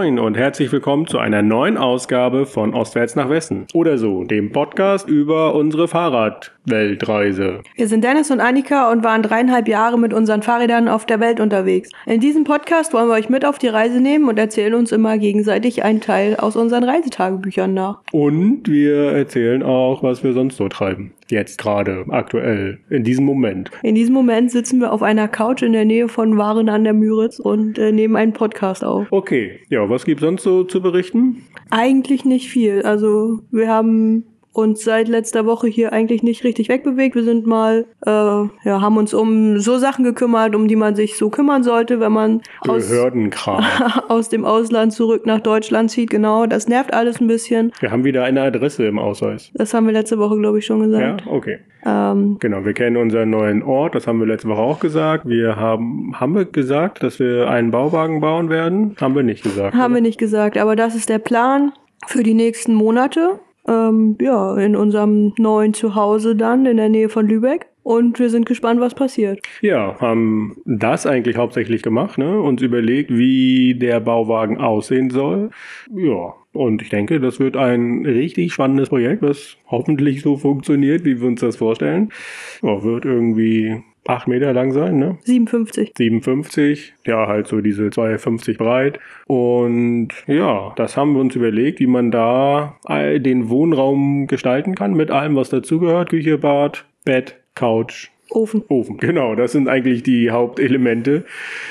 Moin und herzlich willkommen zu einer neuen Ausgabe von Ostwärts nach Westen. Oder so, dem Podcast über unsere Fahrradweltreise. Wir sind Dennis und Annika und waren dreieinhalb Jahre mit unseren Fahrrädern auf der Welt unterwegs. In diesem Podcast wollen wir euch mit auf die Reise nehmen und erzählen uns immer gegenseitig einen Teil aus unseren Reisetagebüchern nach. Und wir erzählen auch, was wir sonst so treiben. Jetzt gerade, aktuell, in diesem Moment. In diesem Moment sitzen wir auf einer Couch in der Nähe von Waren an der Müritz und äh, nehmen einen Podcast auf. Okay, ja, was gibt's sonst so zu berichten? Eigentlich nicht viel. Also wir haben uns seit letzter Woche hier eigentlich nicht richtig wegbewegt. Wir sind mal, äh, ja, haben uns um so Sachen gekümmert, um die man sich so kümmern sollte, wenn man aus, Behördenkram. aus dem Ausland zurück nach Deutschland zieht. Genau, das nervt alles ein bisschen. wir haben wieder eine Adresse im Ausweis. Das haben wir letzte Woche, glaube ich, schon Ja, gesagt. okay. Ähm, Genau, wir kennen unseren neuen Ort, das haben wir letzte Woche auch gesagt. Wir haben, haben wir gesagt, dass wir einen Bauwagen bauen werden? Haben wir nicht gesagt. haben wir oder? nicht gesagt, aber das ist der Plan für die nächsten Monate. Ähm, ja, in unserem neuen Zuhause dann in der Nähe von Lübeck. Und wir sind gespannt, was passiert. Ja, haben das eigentlich hauptsächlich gemacht, ne? Uns überlegt, wie der Bauwagen aussehen soll. Ja, und ich denke, das wird ein richtig spannendes Projekt, das hoffentlich so funktioniert, wie wir uns das vorstellen. Ja, wird irgendwie acht Meter lang sein, ne? 57. 57, ja, halt so diese 2,50 breit. Und ja, das haben wir uns überlegt, wie man da den Wohnraum gestalten kann mit allem, was dazugehört. Küche, Bad, Bett, Couch, Ofen. Ofen. Genau, das sind eigentlich die Hauptelemente.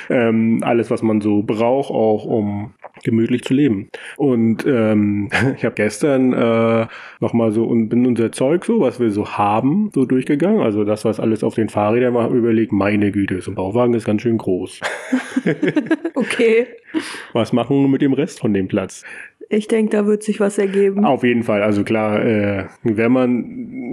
Ähm, alles, was man so braucht, auch um gemütlich zu leben. Und ähm, ich habe gestern äh, nochmal so und bin unser Zeug so, was wir so haben, so durchgegangen. Also das, was alles auf den Fahrrädern war, überlegt, meine Güte, so ein Bauwagen ist ganz schön groß. Okay. Was machen wir mit dem Rest von dem Platz? Ich denke, da wird sich was ergeben. Auf jeden Fall, also klar, äh, wenn man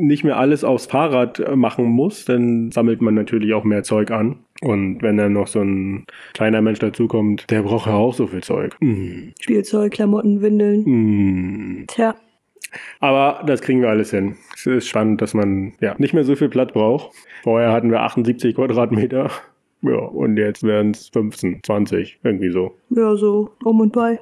nicht mehr alles aufs Fahrrad äh, machen muss, dann sammelt man natürlich auch mehr Zeug an. Und wenn dann noch so ein kleiner Mensch dazukommt, der braucht ja auch so viel Zeug. Mm. Spielzeug, Klamotten, Windeln. Mm. Tja, Aber das kriegen wir alles hin. Es ist spannend, dass man ja nicht mehr so viel Platz braucht. Vorher hatten wir 78 Quadratmeter. Ja, und jetzt werden es 15, 20, irgendwie so. ja, so um und bei.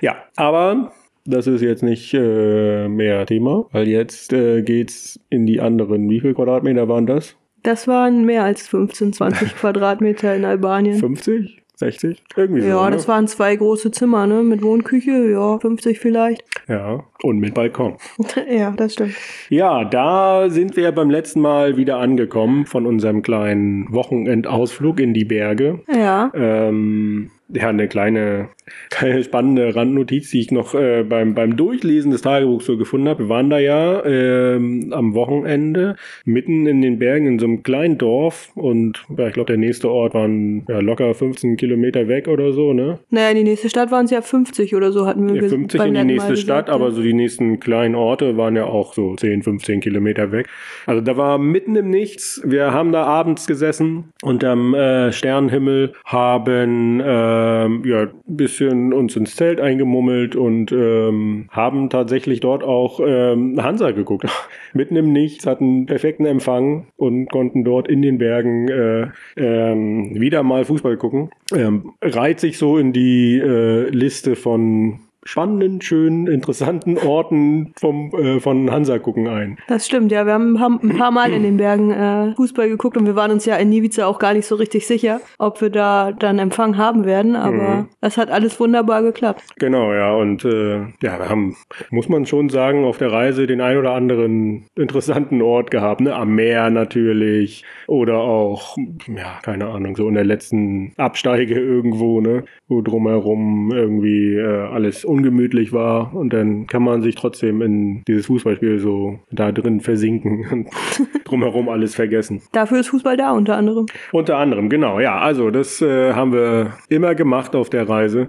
Ja, aber das ist jetzt nicht äh, mehr Thema, weil jetzt äh, geht's in die anderen. Wie viel Quadratmeter waren das? Das waren mehr als 15, 20 Quadratmeter in Albanien. 50? 60? Irgendwie so. Ja, ne? das waren zwei große Zimmer, ne? Mit Wohnküche, ja, 50 vielleicht. Ja, und mit Balkon. ja, das stimmt. Ja, da sind wir beim letzten Mal wieder angekommen von unserem kleinen Wochenendausflug in die Berge. Ja. Ähm, ja, eine kleine, kleine spannende Randnotiz, die ich noch äh, beim, beim Durchlesen des Tagebuchs so gefunden habe. Wir waren da ja ähm, am Wochenende mitten in den Bergen in so einem kleinen Dorf und ja, ich glaube, der nächste Ort waren ja, locker 15 Kilometer weg oder so, ne? Naja, in die nächste Stadt waren es ja 50 oder so, hatten wir Ja, ges- 50 beim in die nächste Stadt, gesagt, aber ja. so die nächsten kleinen Orte waren ja auch so 10, 15 Kilometer weg. Also da war mitten im Nichts. Wir haben da abends gesessen unterm äh, Sternenhimmel, haben ähm, ja ein bisschen uns ins Zelt eingemummelt und ähm, haben tatsächlich dort auch ähm, Hansa geguckt. mitten im Nichts, hatten perfekten Empfang und konnten dort in den Bergen äh, ähm, wieder mal Fußball gucken. Ähm, reiht sich so in die äh, Liste von spannenden, schönen, interessanten Orten vom, äh, von Hansa gucken ein. Das stimmt, ja. Wir haben, haben ein paar Mal in den Bergen äh, Fußball geguckt und wir waren uns ja in Nivica auch gar nicht so richtig sicher, ob wir da dann Empfang haben werden, aber Mhm. das hat alles wunderbar geklappt. Genau, ja, und äh, ja, wir haben, muss man schon sagen, auf der Reise den ein oder anderen interessanten Ort gehabt, ne? Am Meer natürlich oder auch, ja, keine Ahnung, so in der letzten Absteige irgendwo, ne? Wo drumherum irgendwie äh, alles ungemütlich war und dann kann man sich trotzdem in dieses Fußballspiel so da drin versinken und drumherum alles vergessen. Dafür ist Fußball da unter anderem. Unter anderem, genau, ja. Also das äh, haben wir immer gemacht auf der Reise.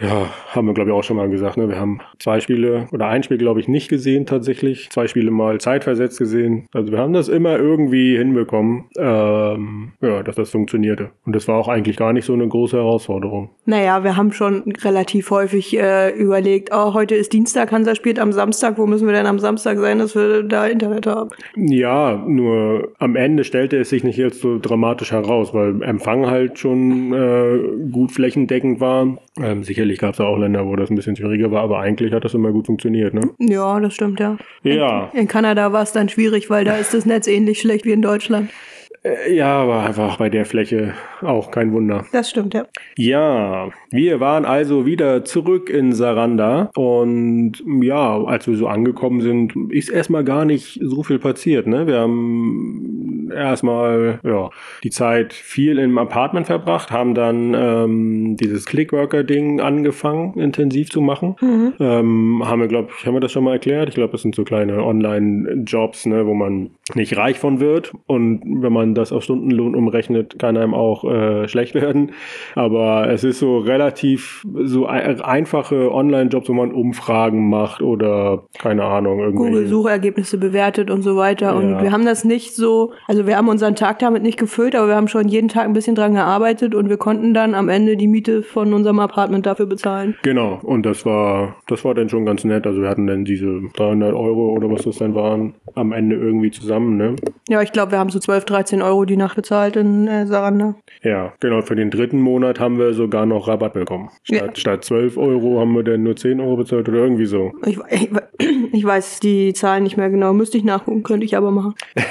Ja, haben wir, glaube ich, auch schon mal gesagt. Ne? Wir haben zwei Spiele oder ein Spiel, glaube ich, nicht gesehen tatsächlich. Zwei Spiele mal zeitversetzt gesehen. Also wir haben das immer irgendwie hinbekommen, ähm, ja, dass das funktionierte. Und das war auch eigentlich gar nicht so eine große Herausforderung. Naja, wir haben schon relativ häufig äh, überlegt, oh, heute ist Dienstag, Hansa spielt am Samstag, wo müssen wir denn am Samstag sein, dass wir da Internet haben? Ja, nur am Ende stellte es sich nicht jetzt so dramatisch heraus, weil Empfang halt schon äh, gut flächendeckend war. Ähm, sicherlich gab es auch Länder, wo das ein bisschen schwieriger war, aber eigentlich hat das immer gut funktioniert, ne? Ja, das stimmt, ja. Ja. In Kanada war es dann schwierig, weil da ist das Netz ähnlich schlecht wie in Deutschland. Äh, Ja, aber einfach bei der Fläche auch kein Wunder. Das stimmt, ja. Ja, wir waren also wieder zurück in Saranda und ja, als wir so angekommen sind, ist erstmal gar nicht so viel passiert. Ne? Wir haben erstmal ja, die Zeit viel im Apartment verbracht, haben dann ähm, dieses Clickworker-Ding angefangen, intensiv zu machen. Ähm, haben wir, glaube ich, haben wir das schon mal erklärt? Ich glaube, das sind so kleine Online-Jobs, ne, wo man nicht reich von wird und wenn man das auf Stundenlohn umrechnet, kann einem auch äh, schlecht werden. Aber es ist so relativ so ein, einfache Online-Jobs, wo man Umfragen macht oder keine Ahnung. Google-Suchergebnisse bewertet und so weiter. Und Ja. wir haben das nicht so, also wir haben unseren Tag damit nicht gefüllt, aber wir haben schon jeden Tag ein bisschen dran gearbeitet und wir konnten dann am Ende die Miete von unserem Apartment dafür bezahlen. Genau, und das war, das war dann schon ganz nett. Also wir hatten dann diese 300 Euro oder was das dann waren, am Ende irgendwie zusammen, ne? Ja, ich glaube, wir haben so 12, 13 Euro die Nacht bezahlt in äh, Saranda. Ja, genau. Für den dritten Monat haben wir sogar noch Rabatt bekommen. Statt, Ja. statt 12 Euro haben wir dann nur 10 Euro bezahlt oder irgendwie so. Ich, ich, ich weiß die Zahlen nicht mehr genau, müsste ich nachgucken, könnte ich aber machen.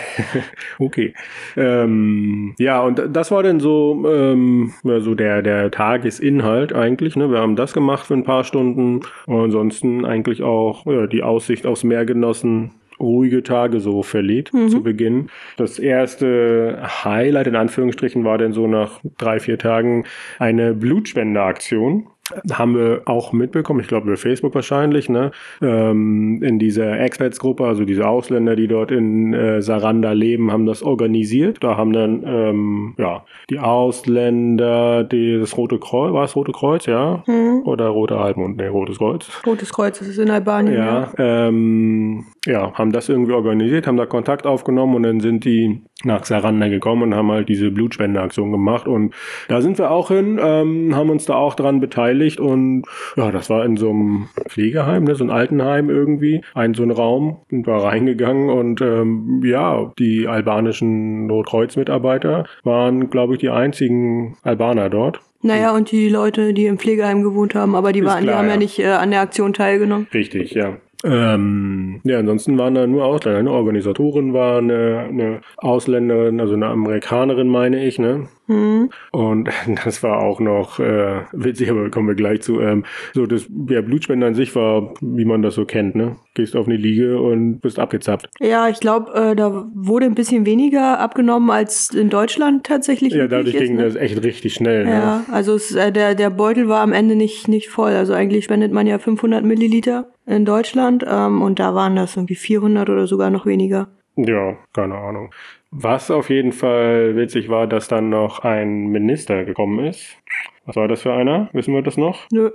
Okay. Ähm, ja, und das war dann so, ähm, so der, der Tagesinhalt eigentlich. Ne? Wir haben das gemacht für ein paar Stunden. Und ansonsten eigentlich auch ja, die Aussicht aufs Meer genossen. Ruhige Tage so verliebt zu Beginn. Das erste Highlight in Anführungsstrichen war dann so nach drei, vier Tagen eine Blutspendeaktion. Haben wir auch mitbekommen, ich glaube über Facebook wahrscheinlich, ne? ähm, in dieser Expats-Gruppe, also diese Ausländer, die dort in äh, Saranda leben, haben das organisiert. Da haben dann ähm, ja die Ausländer, die, das Rote Kreuz, war es Rote Kreuz, ja? Oder Rote Halbmond, ne, Rotes Kreuz. Rotes Kreuz, das ist in Albanien. Ja, ähm, ja, haben das irgendwie organisiert, haben da Kontakt aufgenommen und dann sind die nach Saranda gekommen und haben halt diese Blutspendeaktion gemacht und da sind wir auch hin, ähm, haben uns da auch dran beteiligt und ja, das war in so einem Pflegeheim, ne, so ein Altenheim irgendwie, ein so ein Raum, sind wir reingegangen und ähm, ja, die albanischen Rotkreuz-Mitarbeiter waren, glaube ich, die einzigen Albaner dort. Naja, und die Leute, die im Pflegeheim gewohnt haben, aber die, waren, die klar, haben ja, ja. nicht äh, an der Aktion teilgenommen. Richtig, ja. Ähm, ja, ansonsten waren da nur Ausländer. Eine Organisatorin war eine, eine Ausländerin, also eine Amerikanerin, meine ich, ne? Mhm. Und das war auch noch äh, witzig, aber kommen wir gleich zu. Ähm, so, das ja, Blutspende an sich war, wie man das so kennt, ne? Gehst auf eine Liege und bist abgezapft. Ja, ich glaube, äh, da wurde ein bisschen weniger abgenommen als in Deutschland tatsächlich. Ja, dadurch ist, ging ne? das echt richtig schnell. Ne? Ja, also es, äh, der, der Beutel war am Ende nicht, nicht voll. Also eigentlich spendet man ja 500 Milliliter in Deutschland ähm, und da waren das irgendwie 400 oder sogar noch weniger. Ja, keine Ahnung. Was auf jeden Fall witzig war, dass dann noch ein Minister gekommen ist. Was war das für einer? Wissen wir das noch? Nö.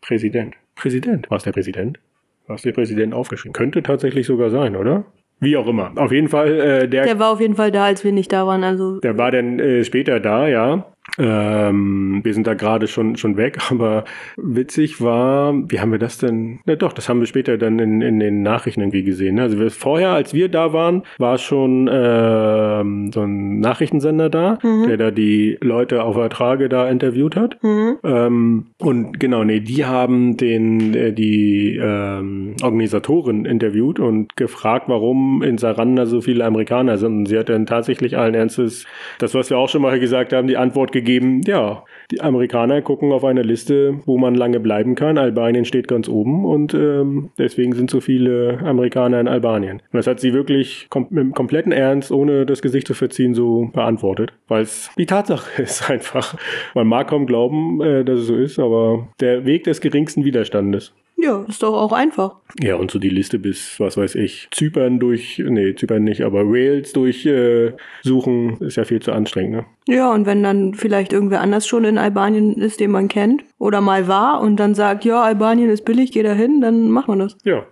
Präsident. Präsident. War es der Präsident? Du hast der Präsident aufgeschrieben. Könnte tatsächlich sogar sein, oder? Wie auch immer. Auf jeden Fall, äh, der, Der war auf jeden Fall da, als wir nicht da waren. Also der war dann äh, später da, ja. Ähm, wir sind da gerade schon, schon weg, aber witzig war, wie haben wir das denn? Na doch, das haben wir später dann in, in den Nachrichten irgendwie gesehen. ne? Also wir, vorher, als wir da waren, war schon ähm, so ein Nachrichtensender da, der da die Leute auf Ertrage da interviewt hat. Ähm, und genau, nee, die haben den, äh, die ähm, Organisatorin interviewt und gefragt, warum in Saranda so viele Amerikaner sind. Und sie hat dann tatsächlich allen Ernstes das, was wir auch schon mal gesagt haben, die Antwort gegeben, ja, die Amerikaner gucken auf eine Liste, wo man lange bleiben kann. Albanien steht ganz oben und ähm, deswegen sind so viele Amerikaner in Albanien. Und das hat sie wirklich kom dem kompletten Ernst, ohne das Gesicht zu verziehen, so beantwortet, weil es die Tatsache ist einfach. Man mag kaum glauben, äh, dass es so ist, aber der Weg des geringsten Widerstandes. Ja, ist doch auch einfach. Ja, und so die Liste bis, was weiß ich, Zypern durch, nee, Zypern nicht, aber Wales durch äh, suchen, ist ja viel zu anstrengend, ne? Ja, und wenn dann vielleicht irgendwer anders schon in Albanien ist, den man kennt oder mal war und dann sagt, ja, Albanien ist billig, geh da hin, dann macht man das. Ja,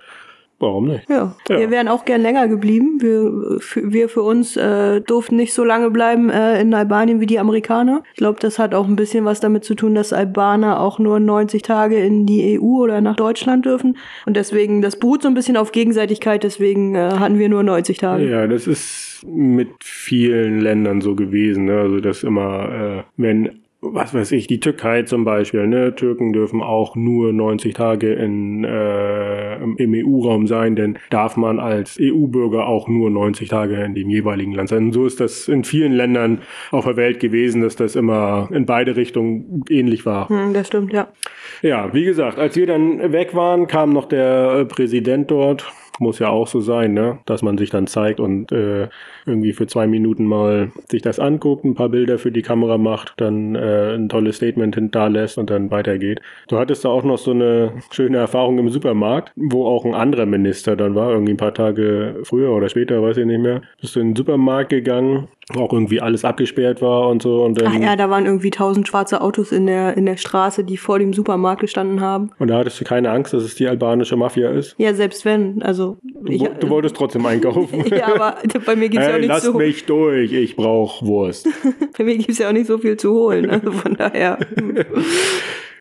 warum nicht? Ja, Ja. wir wären auch gern länger geblieben. Wir für, wir für uns äh, durften nicht so lange bleiben äh, in Albanien wie die Amerikaner. Ich glaube, das hat auch ein bisschen was damit zu tun, dass Albaner auch nur 90 Tage in die EU oder nach Deutschland dürfen. Und deswegen, das beruht so ein bisschen auf Gegenseitigkeit, deswegen äh, hatten wir nur 90 Tage. Ja, das ist mit vielen Ländern so gewesen. Ne? Also, dass immer, äh, wenn was weiß ich, die Türkei zum Beispiel, ne? Türken dürfen auch nur 90 Tage in, äh, im EU-Raum sein, denn darf man als EU-Bürger auch nur 90 Tage in dem jeweiligen Land sein. Und so ist das in vielen Ländern auf der Welt gewesen, dass das immer in beide Richtungen ähnlich war. Hm, das stimmt, ja. Ja, wie gesagt, als wir dann weg waren, kam noch der Präsident dort muss ja auch so sein, ne? dass man sich dann zeigt und äh, irgendwie für zwei Minuten mal sich das anguckt, ein paar Bilder für die Kamera macht, dann äh, ein tolles Statement hinterlässt und dann weitergeht. Du hattest da auch noch so eine schöne Erfahrung im Supermarkt, wo auch ein anderer Minister dann war, irgendwie ein paar Tage früher oder später, weiß ich nicht mehr. Bist du in den Supermarkt gegangen, auch irgendwie alles abgesperrt war und so. Und dann, Ach ja, da waren irgendwie tausend schwarze Autos in der, in der Straße, die vor dem Supermarkt gestanden haben. Und da hattest du keine Angst, dass es die albanische Mafia ist? Ja, selbst wenn. Also Du, ich, du wolltest trotzdem einkaufen. ja, aber bei mir gibt es hey, ja auch nicht lass so mich durch, ich brauche Wurst. bei mir gibt es ja auch nicht so viel zu holen. Also von daher.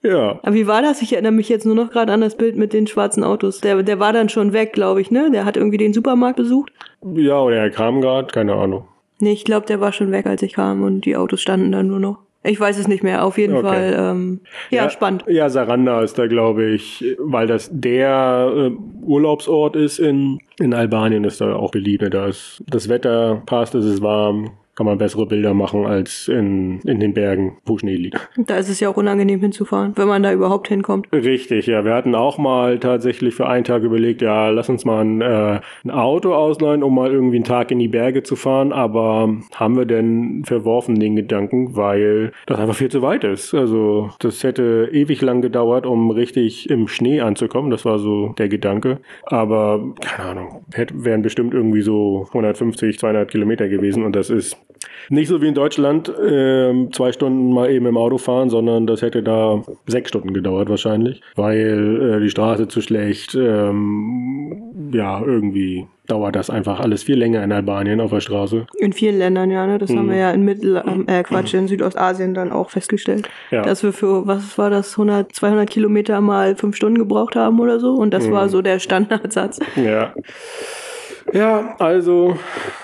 Ja. Aber wie war das? Ich erinnere mich jetzt nur noch gerade an das Bild mit den schwarzen Autos. Der, der war dann schon weg, glaube ich, ne? Der hat irgendwie den Supermarkt besucht. Ja, oder er kam gerade, keine Ahnung. Nee, ich glaube, der war schon weg, als ich kam und die Autos standen dann nur noch. Ich weiß es nicht mehr, auf jeden Okay. Fall. Ähm, ja, spannend. Ja, Saranda ist da, glaube ich, weil das der äh, Urlaubsort ist in, in Albanien, ist da auch beliebt. Da ist das Wetter passt, es ist warm, kann man bessere Bilder machen als in, in den Bergen, wo Schnee liegt. Da ist es ja auch unangenehm hinzufahren, wenn man da überhaupt hinkommt. Richtig, ja. Wir hatten auch mal tatsächlich für einen Tag überlegt, ja, lass uns mal ein, äh, ein Auto ausleihen, um mal irgendwie einen Tag in die Berge zu fahren. Aber haben wir denn verworfen den Gedanken, weil das einfach viel zu weit ist. Also das hätte ewig lang gedauert, um richtig im Schnee anzukommen. Das war so der Gedanke. Aber keine Ahnung, hätte, wären bestimmt irgendwie so 150, 200 Kilometer gewesen. Und das ist nicht so wie in Deutschland, ähm, zwei Stunden mal eben im Auto fahren, sondern das hätte da sechs Stunden gedauert wahrscheinlich, weil äh, die Straße zu schlecht, ähm, ja, irgendwie dauert das einfach alles viel länger in Albanien auf der Straße. In vielen Ländern, ja, ne? Das haben wir ja in Mittel, ähm, äh, Quatsch, in Südostasien dann auch festgestellt. Ja. Dass wir für, was war das, 100, 200 Kilometer mal fünf Stunden gebraucht haben oder so. Und das war so der Standardsatz. Ja. Ja, also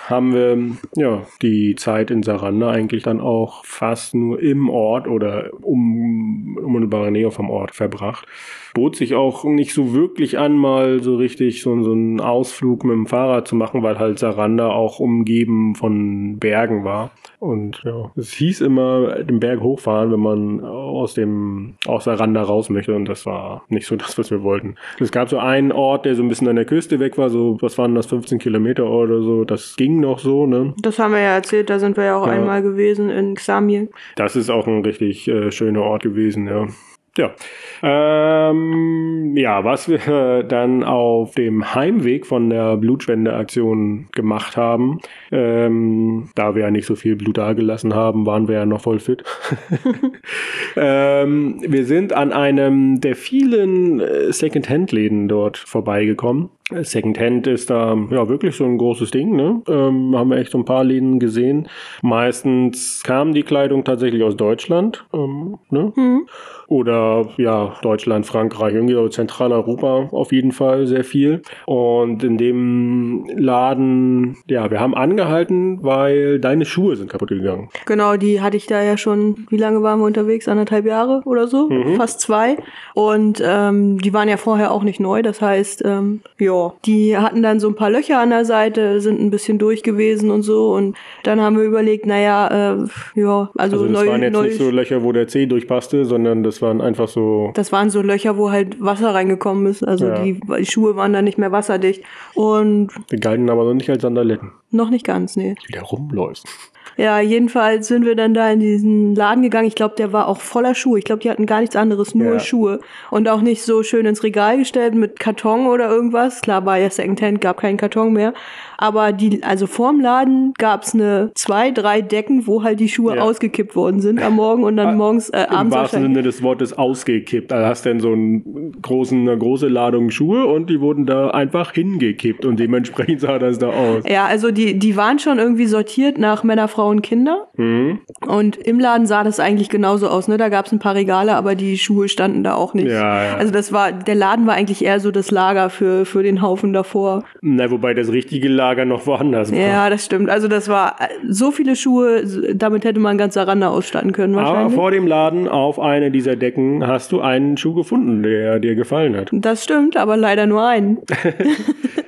haben wir ja die Zeit in Saranda eigentlich dann auch fast nur im Ort oder um unmittelbare Nähe vom Ort verbracht. Bot sich auch nicht so wirklich an, mal so richtig so, so einen Ausflug mit dem Fahrrad zu machen, weil halt Saranda auch umgeben von Bergen war. Und ja, es hieß immer, den Berg hochfahren, wenn man aus dem aus Saranda raus möchte. Und das war nicht so das, was wir wollten. Es gab so einen Ort, der so ein bisschen an der Küste weg war, so, was waren das, 15 Kilometer oder so. Das ging noch so, ne? Das haben wir ja erzählt, da sind wir ja auch Ja. einmal gewesen in Xamil. Das ist auch ein richtig äh, schöner Ort gewesen, ja. Ja. Ähm, ja, was wir dann auf dem Heimweg von der Blutspendeaktion gemacht haben, ähm, da wir ja nicht so viel Blut dagelassen haben, waren wir ja noch voll fit. ähm, wir sind an einem der vielen äh, Second-Hand-Läden dort vorbeigekommen. Second-Hand ist da ja wirklich so ein großes Ding, ne? Ähm, haben wir echt so ein paar Läden gesehen. Meistens kam die Kleidung tatsächlich aus Deutschland, ähm, ne? Oder ja, Deutschland, Frankreich, irgendwie so Zentraleuropa auf jeden Fall sehr viel. Und in dem Laden, ja, wir haben angehalten, weil deine Schuhe sind kaputt gegangen. Genau, die hatte ich da ja schon, wie lange waren wir unterwegs? Anderthalb Jahre oder so? Fast zwei. Und ähm, die waren ja vorher auch nicht neu. Das heißt, ähm, ja, die hatten dann so ein paar Löcher an der Seite, sind ein bisschen durch gewesen und so. Und dann haben wir überlegt, naja, äh, ja, also, Also das neu, waren jetzt neu, nicht so Löcher, wo der Zeh durchpasste, sondern das waren einfach so das waren so Löcher, wo halt Wasser reingekommen ist. Also Ja. die, die Schuhe waren dann nicht mehr wasserdicht. Und Die galten aber noch nicht als Sandaletten. noch nicht ganz, nee. Wie der rumläuft. Ja, jedenfalls sind wir dann da in diesen Laden gegangen. Ich glaube, der war auch voller Schuhe. Ich glaube, die hatten gar nichts anderes, nur Ja. Schuhe. Und auch nicht so schön ins Regal gestellt mit Karton oder irgendwas. Klar, war ja Secondhand, gab keinen Karton mehr. Aber die, also vorm Laden gab's eine zwei, drei Decken, wo halt die Schuhe Ja. ausgekippt worden sind am Morgen und dann morgens, äh, Im abends wahrsten wahrscheinlich. Sinne des Wortes ausgekippt. Also hast dann so einen großen, eine große Ladung Schuhe und die wurden da einfach hingekippt und dementsprechend sah das da aus. Ja, also die, die waren schon irgendwie sortiert nach Männer, Frau und Kinder. Mhm. Und im Laden sah das eigentlich genauso aus. Ne? Da gab es ein paar Regale, aber die Schuhe standen da auch nicht. Ja, ja. Also das war, der Laden war eigentlich eher so das Lager für, für den Haufen davor. Na, wobei das richtige Lager noch woanders war. Ja, das stimmt. Also das war äh, so viele Schuhe, damit hätte man ganz Saranda ausstatten können Aber wahrscheinlich. vor dem Laden auf einer dieser Decken hast du einen Schuh gefunden, der dir gefallen hat. das stimmt, aber leider nur einen.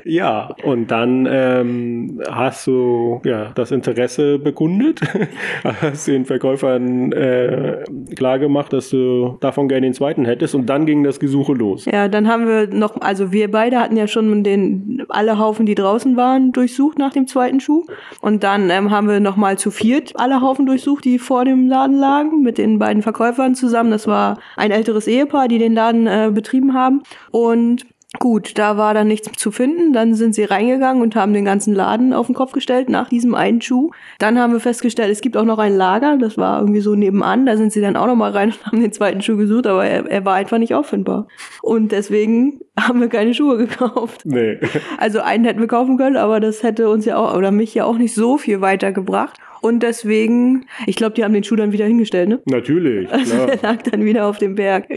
Ja, und dann ähm, hast du ja das Interesse bekundet, hast den Verkäufern äh, klargemacht, dass du davon gerne den zweiten hättest und dann ging das Gesuche los. Ja, dann haben wir noch, also wir beide hatten ja schon den, alle Haufen, die draußen waren, durchsucht nach dem zweiten Schuh. Und dann ähm, haben wir noch mal zu viert alle Haufen durchsucht, die vor dem Laden lagen, mit den beiden Verkäufern zusammen. Das war ein älteres Ehepaar, die den Laden äh, betrieben haben. Und Gut, da war dann nichts zu finden. Dann sind sie reingegangen und haben den ganzen Laden auf den Kopf gestellt nach diesem einen Schuh. Dann haben wir festgestellt, es gibt auch noch ein Lager. Das war irgendwie so nebenan. Da sind sie dann auch noch mal rein und haben den zweiten Schuh gesucht, aber er, er war einfach nicht auffindbar. Und deswegen haben wir keine Schuhe gekauft. Nee. Also einen hätten wir kaufen können, aber das hätte uns ja auch oder mich ja auch nicht so viel weitergebracht. Und deswegen, ich glaube, die haben den Schuh dann wieder hingestellt, ne? Natürlich, Also klar. der lag dann wieder auf dem Berg.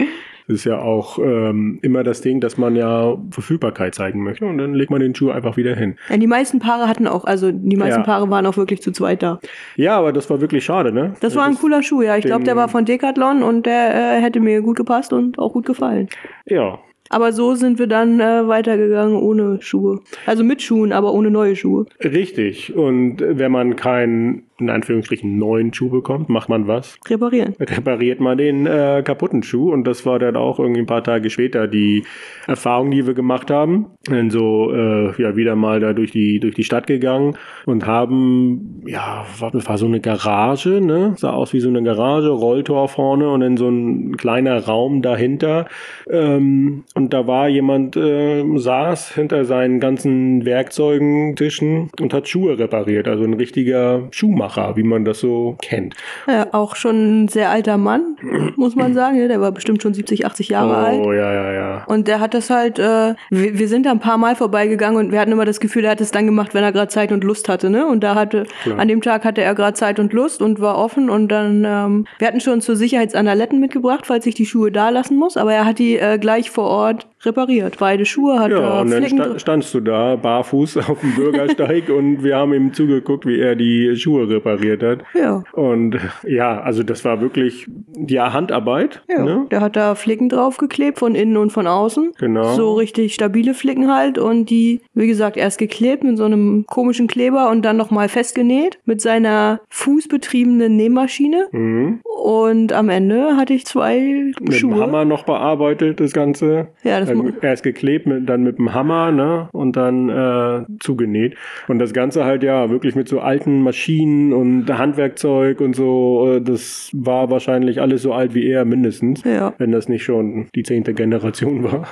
Das ist ja auch ähm, immer das Ding, dass man ja Verfügbarkeit zeigen möchte und dann legt man den Schuh einfach wieder hin. Ja, die meisten Paare hatten auch, also die meisten Ja. Paare waren auch wirklich zu zweit da. Ja, aber das war wirklich schade, ne? Das war ein cooler Schuh, ja. Ich glaube, der war von Decathlon und der äh, hätte mir gut gepasst und auch gut gefallen. Ja, Aber so sind wir dann äh, weitergegangen ohne Schuhe. Also mit Schuhen, aber ohne neue Schuhe. richtig. Und wenn man keinen, in Anführungsstrichen, neuen Schuh bekommt, macht man was? Reparieren. repariert man den äh, kaputten Schuh und das war dann auch irgendwie ein paar Tage später die Erfahrung, die wir gemacht haben. Dann so äh, ja wieder mal da durch die durch die Stadt gegangen und haben ja war, das war so eine Garage, ne, sah aus wie so eine Garage, Rolltor vorne und dann so ein kleiner Raum dahinter ähm, und da war jemand äh, saß hinter seinen ganzen Werkzeugen, Tischen und hat Schuhe repariert, also ein richtiger Schuhmacher, wie man das so kennt. Ja, auch schon ein sehr alter Mann, muss man sagen. Ja, Der war bestimmt schon 70, 80 Jahre alt. Oh, ja, ja, ja. Und der hat das halt, äh, wir, wir sind da ein paar Mal vorbeigegangen und wir hatten immer das Gefühl, er hat es dann gemacht, wenn er gerade Zeit und Lust hatte, ne? Und da hatte, Klar. an dem Tag hatte er gerade Zeit und Lust und war offen und dann, ähm, wir hatten schon zur Sicherheit Analetten mitgebracht, falls ich die Schuhe da lassen muss, aber er hat die äh, gleich vor Ort repariert. Beide Schuhe hat Ja, er und dann sta standst du da, barfuß auf dem Bürgersteig und wir haben ihm zugeguckt, wie er die Schuhe repariert hat. Ja. Und ja, also das war wirklich, ja, Handarbeit. Ja, Ne? der hat da Flicken draufgeklebt, von innen und von außen. Genau. So richtig stabile Flicken halt. Und die, wie gesagt, erst geklebt mit so einem komischen Kleber und dann nochmal festgenäht mit seiner fußbetriebenen Nähmaschine. Mhm. Und am Ende hatte ich zwei Mit Schuhe. dem Hammer noch bearbeitet, das Ganze. Ja, das mu- erst geklebt, mit, dann mit dem Hammer, ne? Und dann äh, zugenäht. Und das Ganze halt ja wirklich mit so alten Maschinen und Handwerkzeug und so. äh, Das war wahrscheinlich alles so alt wie er mindestens. Ja. Wenn das nicht schon die zehnte Generation war.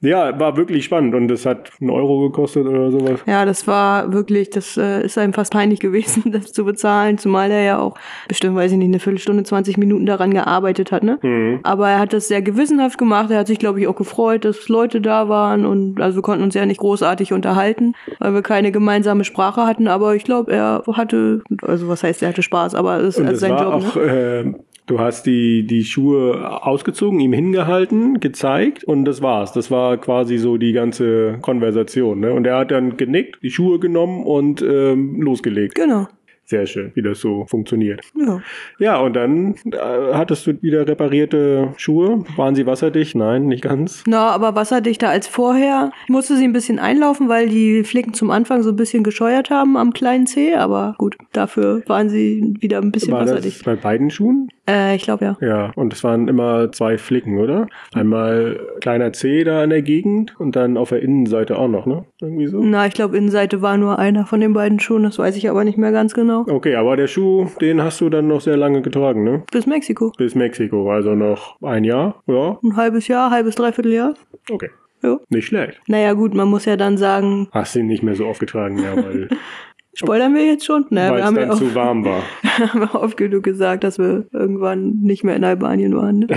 Ja, war wirklich spannend und das hat einen Euro gekostet oder sowas. Ja, das war wirklich, das äh, ist einem fast peinlich gewesen, das zu bezahlen, zumal er ja auch bestimmt, weiß ich nicht, eine Viertelstunde, 20 Minuten daran gearbeitet hat, ne? Mhm. Aber er hat das sehr gewissenhaft gemacht. Er hat sich, glaube ich, auch gefreut, dass Leute da waren und also wir konnten uns ja nicht großartig unterhalten, weil wir keine gemeinsame Sprache hatten. Aber ich glaube, er hatte, also was heißt, er hatte Spaß, aber es ist das sein Job. auch, ne? äh, du hast die, die Schuhe ausgezogen, ihm hingehalten, gezeigt und das war's. Das war quasi so die ganze Konversation. Ne? Und er hat dann genickt, die Schuhe genommen und ähm, losgelegt. Genau. Sehr schön, wie das so funktioniert. Ja. Ja, und dann äh, hattest du wieder reparierte Schuhe. Waren sie wasserdicht? Nein, nicht ganz. Na, aber wasserdichter als vorher. Ich musste sie ein bisschen einlaufen, weil die Flicken zum Anfang so ein bisschen gescheuert haben am kleinen Zeh. Aber gut, dafür waren sie wieder ein bisschen War das wasserdicht. bei beiden Schuhen? Äh, ich glaube ja. Ja, und es waren immer zwei Flicken, oder? Einmal kleiner C da in der Gegend und dann auf der Innenseite auch noch, ne? Irgendwie so. Na, ich glaube, Innenseite war nur einer von den beiden Schuhen. Das weiß ich aber nicht mehr ganz genau. Okay, aber der Schuh, den hast du dann noch sehr lange getragen, ne? Bis Mexiko. Bis Mexiko, also noch ein Jahr, ja? Ein halbes Jahr, halbes, dreiviertel Jahr. Okay, Ja. nicht schlecht. Naja, gut, man muss ja dann sagen, Hast ihn nicht mehr so oft getragen, ja, weil spoilern wir jetzt schon? Naja, weil wir es dann ja auch, zu warm war. haben ja oft genug gesagt, dass wir irgendwann nicht mehr in Albanien waren. Ne?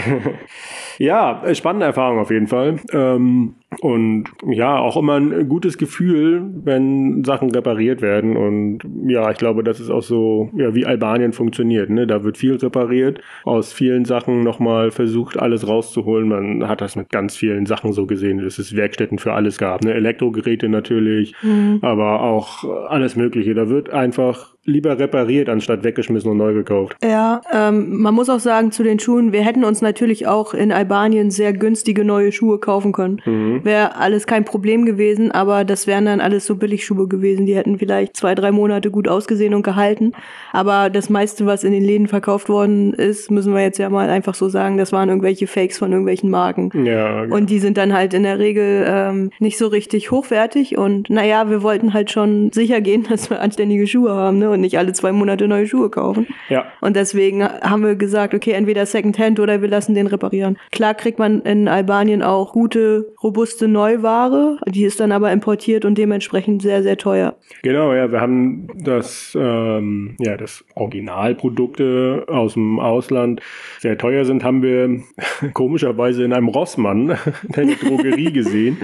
Ja, spannende Erfahrung auf jeden Fall. Ähm, und ja, auch immer ein gutes Gefühl, wenn Sachen repariert werden. Und ja, ich glaube, das ist auch so, ja, wie Albanien funktioniert. Ne? Da wird viel repariert, aus vielen Sachen nochmal versucht, alles rauszuholen. Man hat das mit ganz vielen Sachen so gesehen, dass es Werkstätten für alles gab. Ne? Elektrogeräte natürlich, mhm. aber auch alles Mögliche. Da wird einfach lieber repariert, anstatt weggeschmissen und neu gekauft. Ja, ähm, man muss auch sagen zu den Schuhen, wir hätten uns natürlich auch in Albanien sehr günstige neue Schuhe kaufen können. Mhm. Wäre alles kein Problem gewesen, aber das wären dann alles so Billigschuhe gewesen. Die hätten vielleicht zwei, drei Monate gut ausgesehen und gehalten. Aber das meiste, was in den Läden verkauft worden ist, müssen wir jetzt ja mal einfach so sagen, das waren irgendwelche Fakes von irgendwelchen Marken. Ja, genau. Und die sind dann halt in der Regel ähm, nicht so richtig hochwertig. Und naja, wir wollten halt schon sicher gehen, dass wir anständige Schuhe haben. Ne? Und nicht alle zwei Monate neue Schuhe kaufen. Ja. Und deswegen haben wir gesagt, okay, entweder Secondhand oder wir lassen den reparieren. Klar kriegt man in Albanien auch gute, robuste Neuware, die ist dann aber importiert und dementsprechend sehr, sehr teuer. Genau, ja, wir haben das, ähm, ja, das Originalprodukte aus dem Ausland sehr teuer sind, haben wir komischerweise in einem Rossmann, der Drogerie gesehen.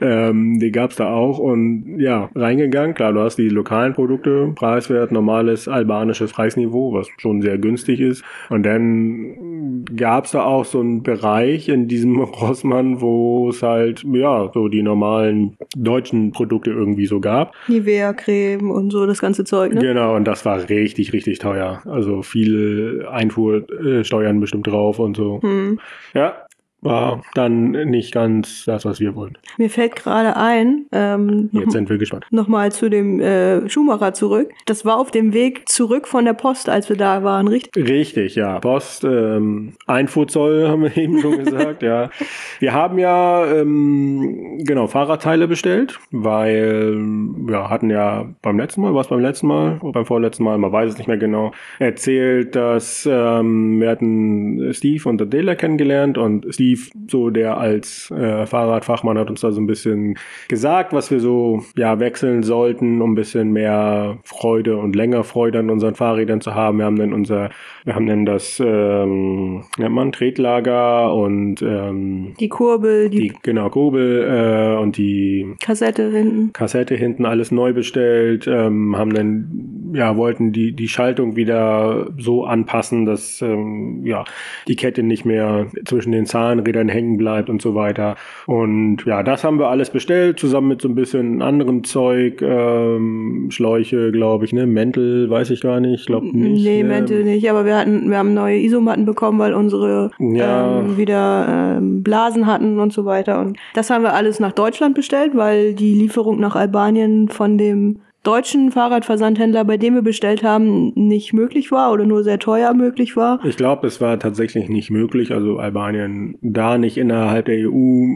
Ähm, die gab es da auch und ja, reingegangen. Klar, du hast die lokalen Produkte preiswert normales albanisches Preisniveau, was schon sehr günstig ist. Und dann gab es da auch so einen Bereich in diesem Rossmann, wo es halt, ja, so die normalen deutschen Produkte irgendwie so gab. Nivea-Creme und so, das ganze Zeug, ne? Genau, und das war richtig, richtig teuer. Also viele Einfuhrsteuern bestimmt drauf und so. Hm. Ja, war dann nicht ganz das, was wir wollten. Mir fällt gerade ein, ähm, jetzt sind wir gespannt. Nochmal zu dem äh, Schuhmacher zurück. Das war auf dem Weg zurück von der Post, als wir da waren, richtig? Richtig, ja. Post, ähm, Einfuhrzoll haben wir eben schon gesagt, ja. Wir haben ja ähm, genau Fahrradteile bestellt, weil wir hatten ja beim letzten Mal, was beim letzten Mal, beim vorletzten Mal, man weiß es nicht mehr genau, erzählt, dass ähm, wir hatten Steve und Adela kennengelernt und Steve Steve, so der als äh, Fahrradfachmann hat uns da so ein bisschen gesagt, was wir so ja wechseln sollten, um ein bisschen mehr Freude und länger Freude an unseren Fahrrädern zu haben. Wir haben dann unser, wir haben dann das ähm, nennt man Tretlager und ähm, die Kurbel, die, die genau Kurbel äh, und die Kassette hinten, Kassette hinten alles neu bestellt, ähm, haben dann ja wollten die die Schaltung wieder so anpassen, dass ähm, ja die Kette nicht mehr zwischen den Zahnrädern hängen bleibt und so weiter. Und ja, das haben wir alles bestellt, zusammen mit so ein bisschen anderem Zeug, ähm, Schläuche, glaube ich, ne? Mäntel, weiß ich gar nicht, glaube nicht. Nee, ne? Mäntel nicht, aber wir hatten, wir haben neue Isomatten bekommen, weil unsere ja. ähm, wieder ähm, Blasen hatten und so weiter. Und das haben wir alles nach Deutschland bestellt, weil die Lieferung nach Albanien von dem deutschen Fahrradversandhändler, bei dem wir bestellt haben, nicht möglich war oder nur sehr teuer möglich war? Ich glaube, es war tatsächlich nicht möglich. Also Albanien da nicht innerhalb der EU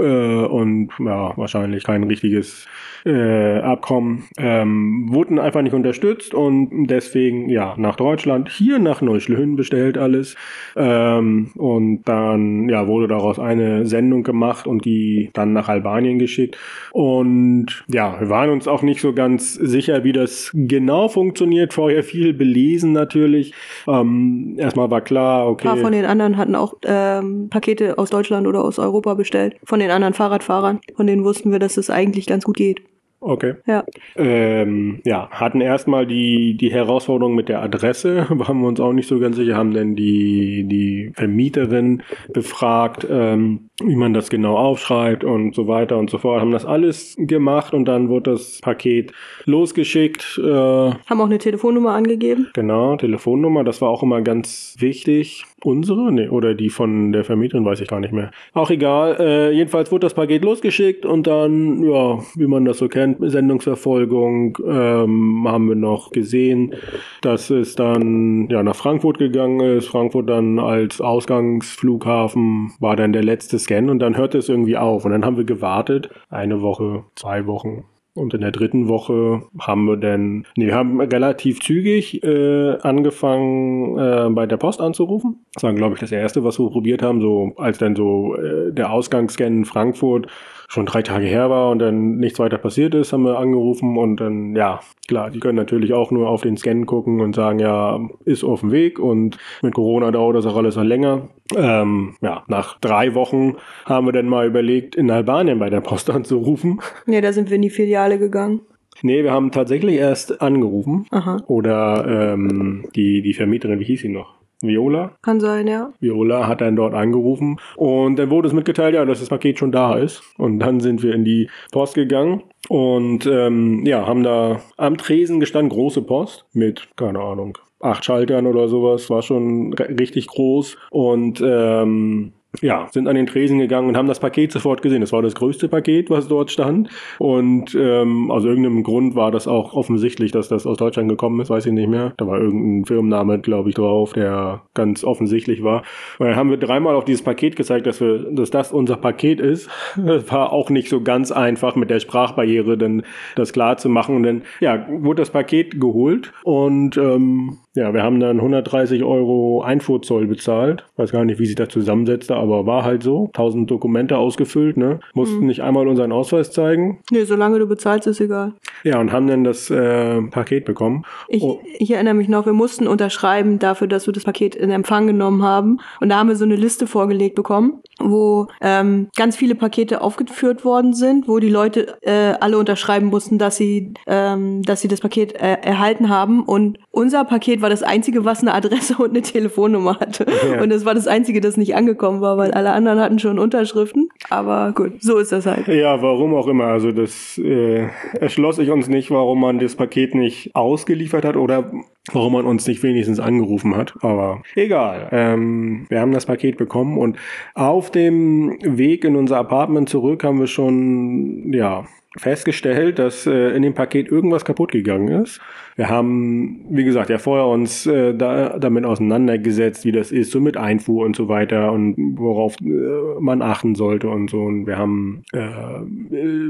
äh, und ja, wahrscheinlich kein richtiges äh, Abkommen, ähm, wurden einfach nicht unterstützt und deswegen ja nach Deutschland, hier nach Neuschlön bestellt alles. Ähm, und dann ja wurde daraus eine Sendung gemacht und die dann nach Albanien geschickt. Und ja, wir waren uns auch nicht so ganz sicher, wie das genau funktioniert. Vorher viel belesen natürlich. Ähm, erstmal war klar, okay. Ein paar von den anderen hatten auch ähm, Pakete aus Deutschland oder aus Europa bestellt. Von den anderen Fahrradfahrern. Von denen wussten wir, dass es eigentlich ganz gut geht. Okay. Ja. Ähm, ja, hatten erstmal die, die Herausforderung mit der Adresse, waren wir uns auch nicht so ganz sicher, haben dann die, die Vermieterin befragt, ähm, wie man das genau aufschreibt und so weiter und so fort. Haben das alles gemacht und dann wurde das Paket losgeschickt. Äh, haben auch eine Telefonnummer angegeben. Genau, Telefonnummer, das war auch immer ganz wichtig. Unsere? Nee, oder die von der Vermieterin, weiß ich gar nicht mehr. Auch egal. Äh, jedenfalls wurde das Paket losgeschickt und dann, ja, wie man das so kennt, Sendungsverfolgung, ähm, haben wir noch gesehen, dass es dann ja nach Frankfurt gegangen ist. Frankfurt dann als Ausgangsflughafen war dann der letzte Scan und dann hörte es irgendwie auf. Und dann haben wir gewartet, eine Woche, zwei Wochen, und in der dritten Woche haben wir dann, nee, wir haben relativ zügig äh, angefangen, äh, bei der Post anzurufen. Das war, glaube ich, das erste, was wir probiert haben, so als dann so äh, der Ausgangsscan in Frankfurt schon drei Tage her war und dann nichts weiter passiert ist, haben wir angerufen und dann, ja, klar, die können natürlich auch nur auf den Scan gucken und sagen, ja, ist auf dem Weg und mit Corona dauert das auch alles noch länger. Ähm, ja, nach drei Wochen haben wir dann mal überlegt, in Albanien bei der Post anzurufen. Nee, da sind wir in die Filiale gegangen. Nee, wir haben tatsächlich erst angerufen. Aha. Oder ähm, die, die Vermieterin, wie hieß sie noch? Viola? Kann sein, ja. Viola hat dann dort angerufen und dann wurde es mitgeteilt, ja, dass das Paket schon da ist. Und dann sind wir in die Post gegangen und ähm, ja, haben da am Tresen gestanden, große Post mit, keine Ahnung, acht Schaltern oder sowas, war schon richtig groß. Und ähm, ja, sind an den Tresen gegangen und haben das Paket sofort gesehen. Das war das größte Paket, was dort stand. Und ähm, aus irgendeinem Grund war das auch offensichtlich, dass das aus Deutschland gekommen ist, weiß ich nicht mehr. Da war irgendein Firmenname, glaube ich, drauf, der ganz offensichtlich war. Und dann haben wir dreimal auf dieses Paket gezeigt, dass wir, dass das unser Paket ist. Das war auch nicht so ganz einfach mit der Sprachbarriere, denn das klar zu machen. Und dann, ja, wurde das Paket geholt und ähm, ja, wir haben dann 130 Euro Einfuhrzoll bezahlt. Weiß gar nicht, wie sich das zusammensetzte, aber war halt so. 1000 Dokumente ausgefüllt, ne? Mussten Mhm. nicht einmal unseren Ausweis zeigen. Nee, solange du bezahlst, ist egal. Ja, und haben dann das äh, Paket bekommen. Ich, Oh. ich erinnere mich noch, wir mussten unterschreiben dafür, dass wir das Paket in Empfang genommen haben. Und da haben wir so eine Liste vorgelegt bekommen, wo ähm, ganz viele Pakete aufgeführt worden sind, wo die Leute äh, alle unterschreiben mussten, dass sie, ähm, dass sie das Paket äh, erhalten haben. Und unser Paket war das einzige, was eine Adresse und eine Telefonnummer hatte. Ja. Und das war das einzige, das nicht angekommen war, weil alle anderen hatten schon Unterschriften. Aber gut, so ist das halt. Ja, warum auch immer. Also das äh, erschloss sich uns nicht, warum man das Paket nicht ausgeliefert hat oder warum man uns nicht wenigstens angerufen hat. Aber egal. Ähm, wir haben das Paket bekommen und auf dem Weg in unser Apartment zurück haben wir schon, ja, festgestellt, dass äh, in dem Paket irgendwas kaputt gegangen ist. Wir haben, wie gesagt, ja vorher uns äh, da, damit auseinandergesetzt, wie das ist, so mit Einfuhr und so weiter und worauf äh, man achten sollte und so. Und wir haben, äh,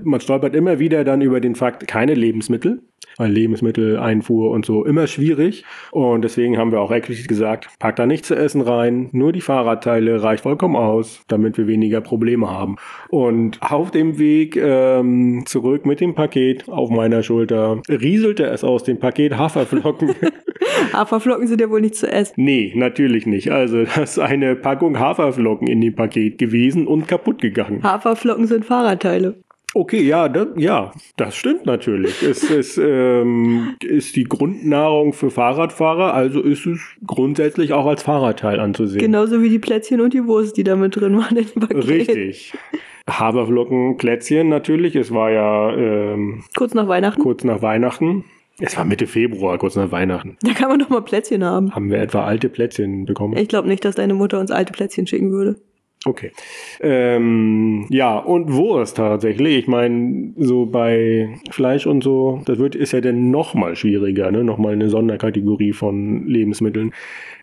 man stolpert immer wieder dann über den Fakt, keine Lebensmittel, weil Lebensmitteleinfuhr und so immer schwierig. Und deswegen haben wir auch explizit gesagt, pack da nichts zu essen rein, nur die Fahrradteile reicht vollkommen aus, damit wir weniger Probleme haben. Und auf dem Weg ähm, zurück mit dem Paket auf meiner Schulter rieselte es aus dem Paket Haferflocken. Haferflocken sind ja wohl nicht zu essen. nee, natürlich nicht. Also das ist eine Packung Haferflocken in dem Paket gewesen und kaputt gegangen. Haferflocken sind Fahrradteile. Okay, ja, da, ja, das stimmt natürlich. Es ist, ähm, ist die Grundnahrung für Fahrradfahrer, also ist es grundsätzlich auch als Fahrradteil anzusehen. Genauso wie die Plätzchen und die Wurst, die da mit drin waren in dem Paket. Richtig. Haferflocken, Plätzchen natürlich. Es war ja ähm, Kurz nach Weihnachten. kurz nach Weihnachten. Es war Mitte Februar, kurz nach Weihnachten. Da kann man doch mal Plätzchen haben. Haben wir etwa alte Plätzchen bekommen? Ich glaube nicht, dass deine Mutter uns alte Plätzchen schicken würde. Okay. Ähm, ja, und Wurst tatsächlich. Ich meine, so bei Fleisch und so, das wird, ist ja dann noch mal schwieriger, ne? Nochmal eine Sonderkategorie von Lebensmitteln.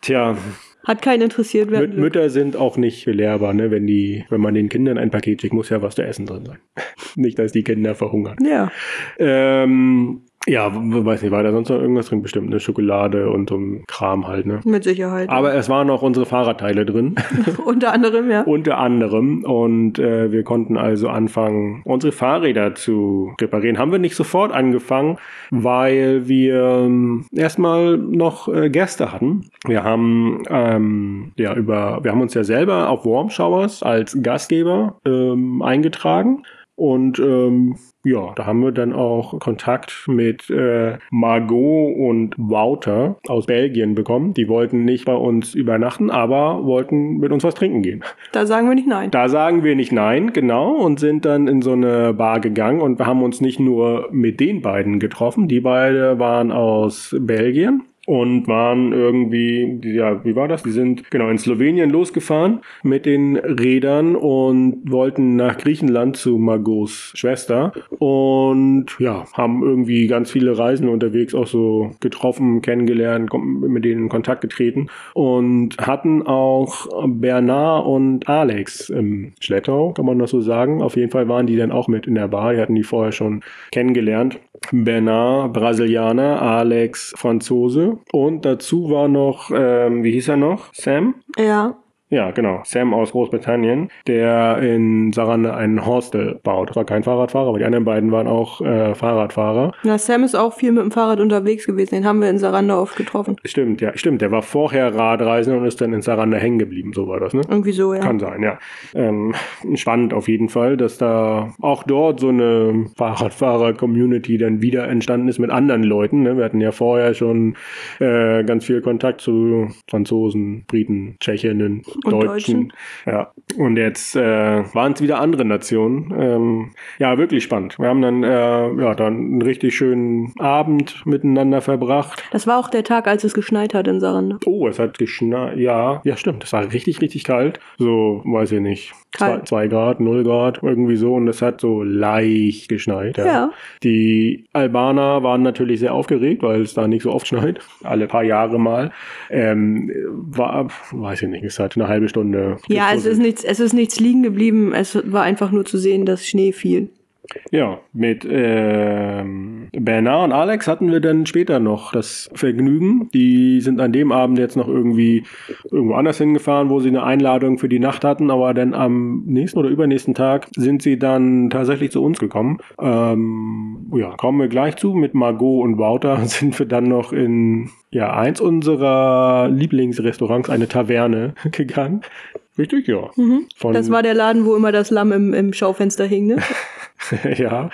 Tja, Hat keinen interessiert. Mü. Mütter sind auch nicht belehrbar, ne? Wenn die, wenn man den Kindern ein Paket schickt, muss ja was zu essen drin sein. nicht, dass die Kinder verhungern. ja. Ähm, ja, weiß nicht, war da sonst noch irgendwas drin? Bestimmt eine Schokolade und so ein Kram halt, ne? Mit Sicherheit. Aber es waren auch unsere Fahrradteile drin. Unter anderem, ja. Unter anderem. Und äh, wir konnten also anfangen, unsere Fahrräder zu reparieren. Haben wir nicht sofort angefangen, weil wir ähm, erstmal noch äh, Gäste hatten. Wir haben ähm, ja über, wir haben uns ja selber auf Warm Showers als Gastgeber ähm, eingetragen. Und ähm, ja, da haben wir dann auch Kontakt mit äh, Margot und Wouter aus Belgien bekommen. Die wollten nicht bei uns übernachten, aber wollten mit uns was trinken gehen. Da sagen wir nicht nein. Da sagen wir nicht nein, genau, und sind dann in so eine Bar gegangen und wir haben uns nicht nur mit den beiden getroffen, die beide waren aus Belgien und waren irgendwie, ja, wie war das? Die sind genau in Slowenien losgefahren mit den Rädern und wollten nach Griechenland zu Margots Schwester und ja, haben irgendwie ganz viele Reisen unterwegs auch so getroffen, kennengelernt, mit denen in Kontakt getreten und hatten auch Bernard und Alex im Schlettau, kann man das so sagen. Auf jeden Fall waren die dann auch mit in der Bar, die hatten die vorher schon kennengelernt. Bernard, Brasilianer, Alex, Franzose und dazu war noch, ähm, wie hieß er noch? Sam? Ja. Ja, genau. Sam aus Großbritannien, der in Saranda ein Hostel baut. Das war kein Fahrradfahrer, aber die anderen beiden waren auch äh, Fahrradfahrer. Na, Sam ist auch viel mit dem Fahrrad unterwegs gewesen. Den haben wir in Saranda oft getroffen. Stimmt, ja, stimmt. Der war vorher Radreisender und ist dann in Saranda hängen geblieben. So war das, ne? Irgendwie so, ja. Kann sein, ja. Ähm, spannend auf jeden Fall, dass da auch dort so eine Fahrradfahrer-Community dann wieder entstanden ist mit anderen Leuten. Ne? Wir hatten ja vorher schon äh, ganz viel Kontakt zu Franzosen, Briten, Tschechinnen, Und Deutschen. Deutschen. Ja. Und jetzt äh, waren es wieder andere Nationen. Ähm, ja, wirklich spannend. Wir haben dann, äh, ja, dann einen richtig schönen Abend miteinander verbracht. Das war auch der Tag, als es geschneit hat in Saranda. Oh, es hat geschneit. Ja, ja, stimmt. Es war richtig, richtig kalt. So, weiß ich nicht. Zwei, zwei Grad, null Grad, irgendwie so. Und es hat so leicht geschneit. Ja. Ja. Die Albaner waren natürlich sehr aufgeregt, weil es da nicht so oft schneit. Alle paar Jahre mal. Ähm, war, weiß ich nicht, es hat eine halbe Stunde. Ja, es ist nichts, es ist nichts liegen geblieben. Es war einfach nur zu sehen, dass Schnee fiel. Ja, mit ähm, Bernard und Alex hatten wir dann später noch das Vergnügen. Die sind an dem Abend jetzt noch irgendwie irgendwo anders hingefahren, wo sie eine Einladung für die Nacht hatten, aber dann am nächsten oder übernächsten Tag sind sie dann tatsächlich zu uns gekommen. Ähm, ja, kommen wir gleich zu. Mit Margot und Wouter sind wir dann noch in ja, eins unserer Lieblingsrestaurants, eine Taverne, gegangen. Richtig, ja. Von- Das war der Laden, wo immer das Lamm im, im Schaufenster hing, ne? ja,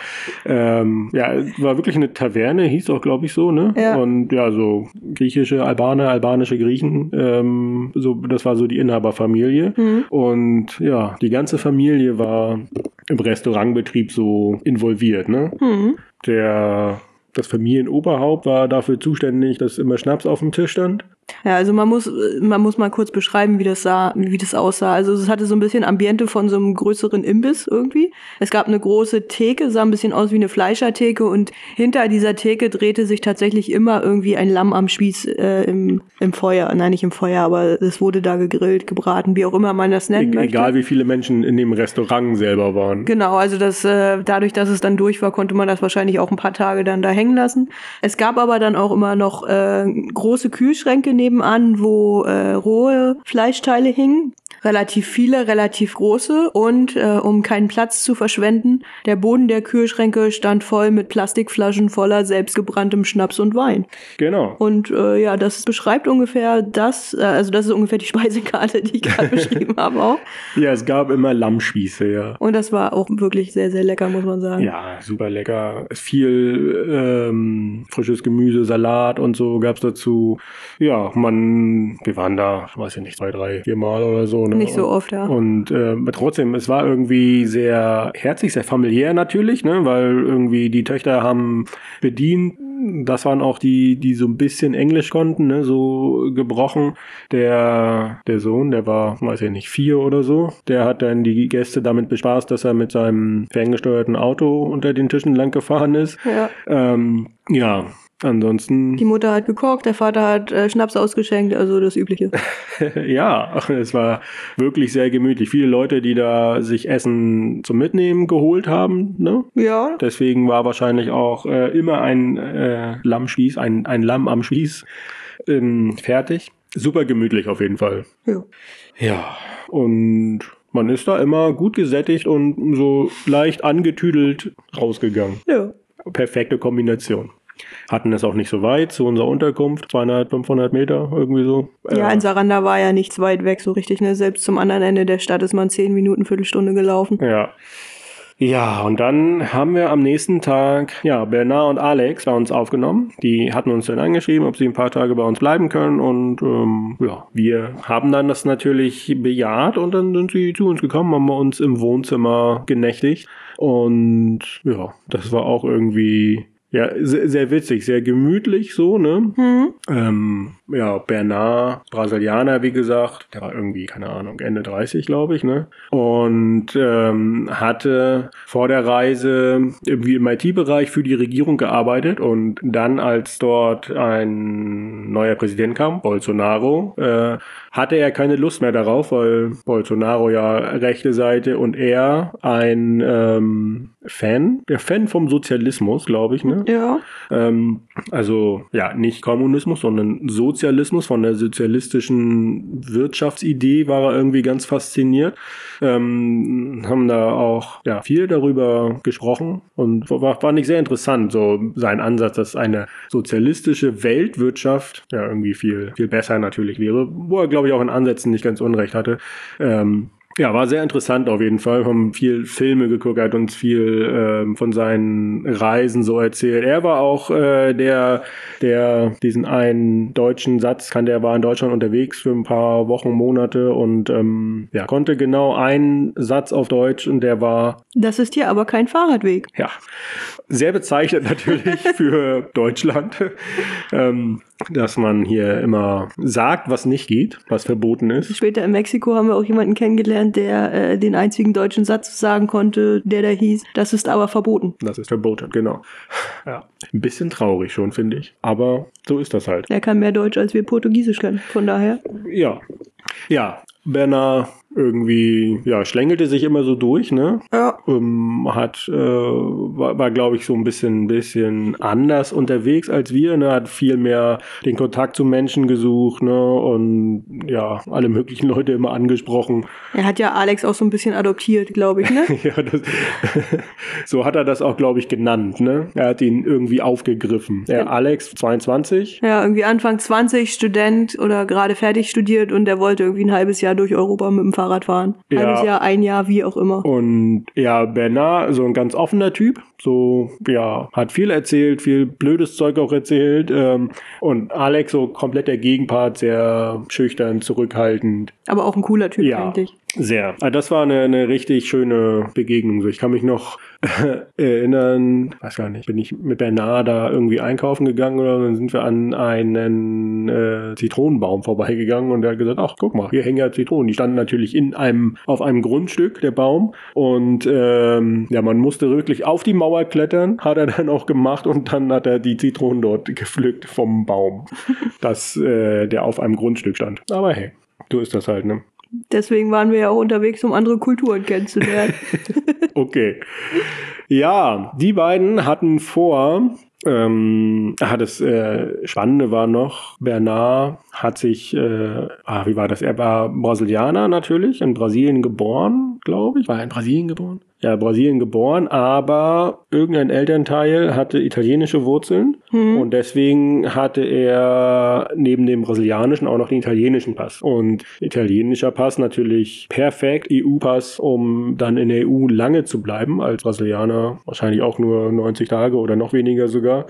ähm, ja, es war wirklich eine Taverne, hieß auch, glaube ich, so, ne? Ja. Und ja, so griechische Albaner, albanische Griechen, ähm, so, das war so die Inhaberfamilie. Und ja, die ganze Familie war im Restaurantbetrieb so involviert, ne? Mhm. Der, das Familienoberhaupt war dafür zuständig, dass immer Schnaps auf dem Tisch stand. Ja, also man muss, man muss mal kurz beschreiben, wie das sah, wie das aussah. Also es hatte so ein bisschen Ambiente von so einem größeren Imbiss irgendwie. Es gab eine große Theke, sah ein bisschen aus wie eine Fleischertheke und hinter dieser Theke drehte sich tatsächlich immer irgendwie ein Lamm am Spieß äh, im, im Feuer. Nein, nicht im Feuer, aber es wurde da gegrillt, gebraten, wie auch immer man das nennen E möchte. egal wie viele Menschen in dem Restaurant selber waren. Genau, also das, äh, dadurch, dass es dann durch war, konnte man das wahrscheinlich auch ein paar Tage dann da hängen lassen. Es gab aber dann auch immer noch äh, große Kühlschränke nebenan, wo äh, rohe Fleischteile hingen. Relativ viele, relativ große und äh, um keinen Platz zu verschwenden, der Boden der Kühlschränke stand voll mit Plastikflaschen voller selbstgebranntem Schnaps und Wein. Genau. Und äh, ja, das beschreibt ungefähr das, äh, also das ist ungefähr die Speisekarte, die ich gerade beschrieben habe auch. Ja, es gab immer Lammspieße, ja. Und das war auch wirklich sehr, sehr lecker, muss man sagen. Ja, super lecker. Viel ähm, frisches Gemüse, Salat und so gab's dazu. Ja, man, wir waren da, ich weiß ja nicht, zwei, drei, vier Mal oder so. Ne? Nicht so Und- oft, ja. Und äh, trotzdem, es war irgendwie sehr herzlich, sehr familiär natürlich, ne? weil irgendwie die Töchter haben bedient. Das waren auch die, die so ein bisschen Englisch konnten, ne? so gebrochen. Der, der Sohn, der war, weiß ich nicht, vier oder so. Der hat dann die Gäste damit bespaßt, dass er mit seinem ferngesteuerten Auto unter den Tischen lang gefahren ist. Ja. Ähm, ja, ansonsten. Die Mutter hat gekocht, der Vater hat äh, Schnaps ausgeschenkt, also das Übliche. ja, es war wirklich sehr gemütlich. Viele Leute, die da sich Essen zum Mitnehmen geholt haben. Ne? Ja. Deswegen war wahrscheinlich auch äh, immer ein äh, Lammspieß, ein, ein Lamm am Spieß ähm, fertig. Super gemütlich auf jeden Fall. ja. Ja, und man ist da immer gut gesättigt und so leicht angetüdelt rausgegangen. Ja. Perfekte Kombination. Hatten es auch nicht so weit zu unserer Unterkunft, 200, 500 Meter, irgendwie so. Ja, in Saranda war ja nichts weit weg, so richtig, ne? Selbst zum anderen Ende der Stadt ist man zehn Minuten, Viertelstunde gelaufen. Ja. Ja, und dann haben wir am nächsten Tag, ja, Bernard und Alex bei uns aufgenommen. Die hatten uns dann angeschrieben, ob sie ein paar Tage bei uns bleiben können. Und ähm, ja, wir haben dann das natürlich bejaht und dann sind sie zu uns gekommen, haben bei uns im Wohnzimmer genächtigt. Und ja, das war auch irgendwie ja, sehr, sehr witzig, sehr gemütlich so, ne? Hm. Ähm, ja, Bernard, Brasilianer, wie gesagt, der war irgendwie, keine Ahnung, Ende 30, glaube ich, ne? Und ähm, hatte vor der Reise irgendwie im IT-Bereich für die Regierung gearbeitet und dann, als dort ein neuer Präsident kam, Bolsonaro, äh, hatte er keine Lust mehr darauf, weil Bolsonaro ja rechte Seite und er ein ähm, Fan, der Fan vom Sozialismus, glaube ich, ne? Ja. Ähm, also ja, nicht Kommunismus, sondern Sozialismus. Von der sozialistischen Wirtschaftsidee war er irgendwie ganz fasziniert. Ähm, haben da auch ja, viel darüber gesprochen und war, fand ich sehr interessant, so sein Ansatz, dass eine sozialistische Weltwirtschaft ja irgendwie viel, viel besser natürlich wäre, wo er, glaube ich, auch in Ansätzen nicht ganz unrecht hatte. Ähm, ja, war sehr interessant auf jeden Fall. Wir haben viel Filme geguckt, er hat uns viel ähm, von seinen Reisen so erzählt. Er war auch äh, der, der diesen einen deutschen Satz kann, der war in Deutschland unterwegs für ein paar Wochen, Monate und ähm, ja, konnte genau einen Satz auf Deutsch und der war. Das ist hier aber kein Fahrradweg. Ja, sehr bezeichnend natürlich für Deutschland. ähm, dass man hier immer sagt, was nicht geht, was verboten ist. Später in Mexiko haben wir auch jemanden kennengelernt, der äh, den einzigen deutschen Satz sagen konnte, der da hieß, das ist aber verboten. Das ist verboten, genau. Ja, ein bisschen traurig schon, finde ich. Aber so ist das halt. Er kann mehr Deutsch, als wir Portugiesisch können, von daher. Ja. Ja, Bernard irgendwie, ja, schlängelte sich immer so durch, ne? Ja. Ähm, hat, äh, war, war glaube ich, so ein bisschen, bisschen anders unterwegs als wir, ne? Hat viel mehr den Kontakt zu Menschen gesucht, ne? Und ja, alle möglichen Leute immer angesprochen. Er hat ja Alex auch so ein bisschen adoptiert, glaube ich, ne? ja, das, so hat er das auch, glaube ich, genannt, ne? Er hat ihn irgendwie aufgegriffen. Ja, Alex, 22. Ja, irgendwie Anfang 20, Student oder gerade fertig studiert und er wollte irgendwie ein halbes Jahr durch Europa mit dem Fahrrad fahren. Ja. Halbes Jahr, ein Jahr, wie auch immer. Und ja, Bernard, so ein ganz offener Typ, so, ja, hat viel erzählt, viel blödes Zeug auch erzählt. Ähm, und Alex, so komplett der Gegenpart, sehr schüchtern, zurückhaltend. Aber auch ein cooler Typ Ja. eigentlich. Sehr. Also das war eine, eine richtig schöne Begegnung. So, ich kann mich noch erinnern, weiß gar nicht, bin ich mit Bernard da irgendwie einkaufen gegangen oder dann sind wir an einen äh, Zitronenbaum vorbeigegangen und er hat gesagt, ach guck mal, hier hängen ja Zitronen. Die standen natürlich in einem, auf einem Grundstück, der Baum. Und ähm, ja, man musste wirklich auf die Mauer klettern, hat er dann auch gemacht und dann hat er die Zitronen dort gepflückt vom Baum, das, äh, der auf einem Grundstück stand. Aber hey, so ist das halt, ne? Deswegen waren wir ja auch unterwegs, um andere Kulturen kennenzulernen. Okay. Ja, die beiden hatten vor, ähm, ah, das äh, Spannende war noch, Bernard hat sich, äh, ah, wie war das? Er war Brasilianer natürlich, in Brasilien geboren, glaube ich. War er in Brasilien geboren? Ja, Brasilien geboren, aber irgendein Elternteil hatte italienische Wurzeln und deswegen hatte er neben dem brasilianischen auch noch den italienischen Pass. Und italienischer Pass natürlich perfekt, EU-Pass, um dann in der EU lange zu bleiben, als Brasilianer wahrscheinlich auch nur 90 Tage oder noch weniger sogar.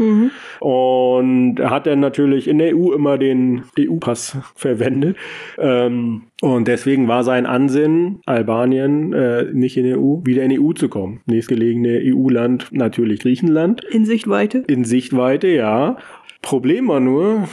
Und er hat dann natürlich in der EU immer den EU-Pass verwendet. Ähm, und deswegen war sein Ansinnen, Albanien, äh, nicht in der EU, wieder in die EU zu kommen. Nächstgelegene EU-Land natürlich Griechenland. In Sichtweite. In Sichtweite, ja. Problem war nur,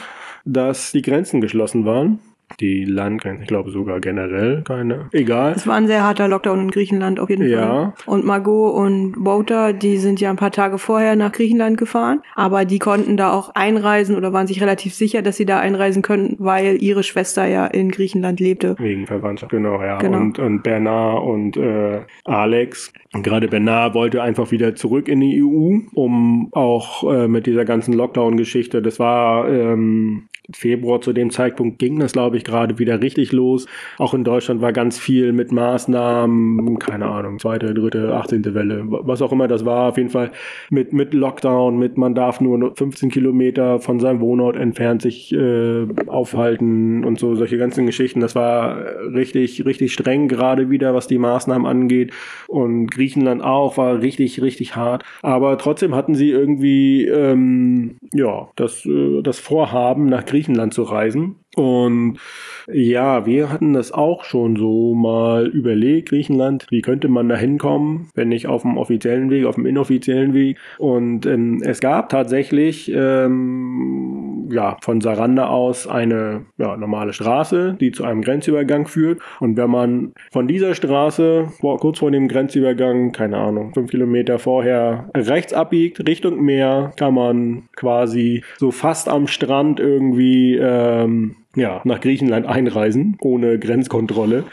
dass die Grenzen geschlossen waren. Die Landgrenzen, ich glaube sogar generell keine. Egal. Es war ein sehr harter Lockdown in Griechenland auf jeden Ja. Fall. Und Margot und Wouter, die sind ja ein paar Tage vorher nach Griechenland gefahren, aber die konnten da auch einreisen oder waren sich relativ sicher, dass sie da einreisen können, weil ihre Schwester ja in Griechenland lebte. Wegen Verwandtschaft, genau, ja. Genau. Und, und Bernard und äh, Alex. Gerade Bernard wollte einfach wieder zurück in die EU, um auch äh, mit dieser ganzen Lockdown-Geschichte, das war ähm, Februar zu dem Zeitpunkt ging das, glaube ich, gerade wieder richtig los. Auch in Deutschland war ganz viel mit Maßnahmen, keine Ahnung, zweite, dritte, 18. Welle, was auch immer das war, auf jeden Fall mit, mit Lockdown, mit man darf nur 15 Kilometer von seinem Wohnort entfernt sich äh, aufhalten und so, solche ganzen Geschichten. Das war richtig, richtig streng gerade wieder, was die Maßnahmen angeht. Und Griechenland auch, war richtig, richtig hart. Aber trotzdem hatten sie irgendwie, ähm, ja, das, äh, das Vorhaben, nach Griechenland zu reisen. Und ja, wir hatten das auch schon so mal überlegt, Griechenland, wie könnte man da hinkommen, wenn nicht auf dem offiziellen Weg, auf dem inoffiziellen Weg. Und ähm, es gab tatsächlich ähm, ja, von Saranda aus eine ja, normale Straße, die zu einem Grenzübergang führt. Und wenn man von dieser Straße, vor, kurz vor dem Grenzübergang, keine Ahnung, fünf Kilometer vorher rechts abbiegt, Richtung Meer, kann man quasi so fast am Strand irgendwie ähm, ja, nach Griechenland einreisen, ohne Grenzkontrolle.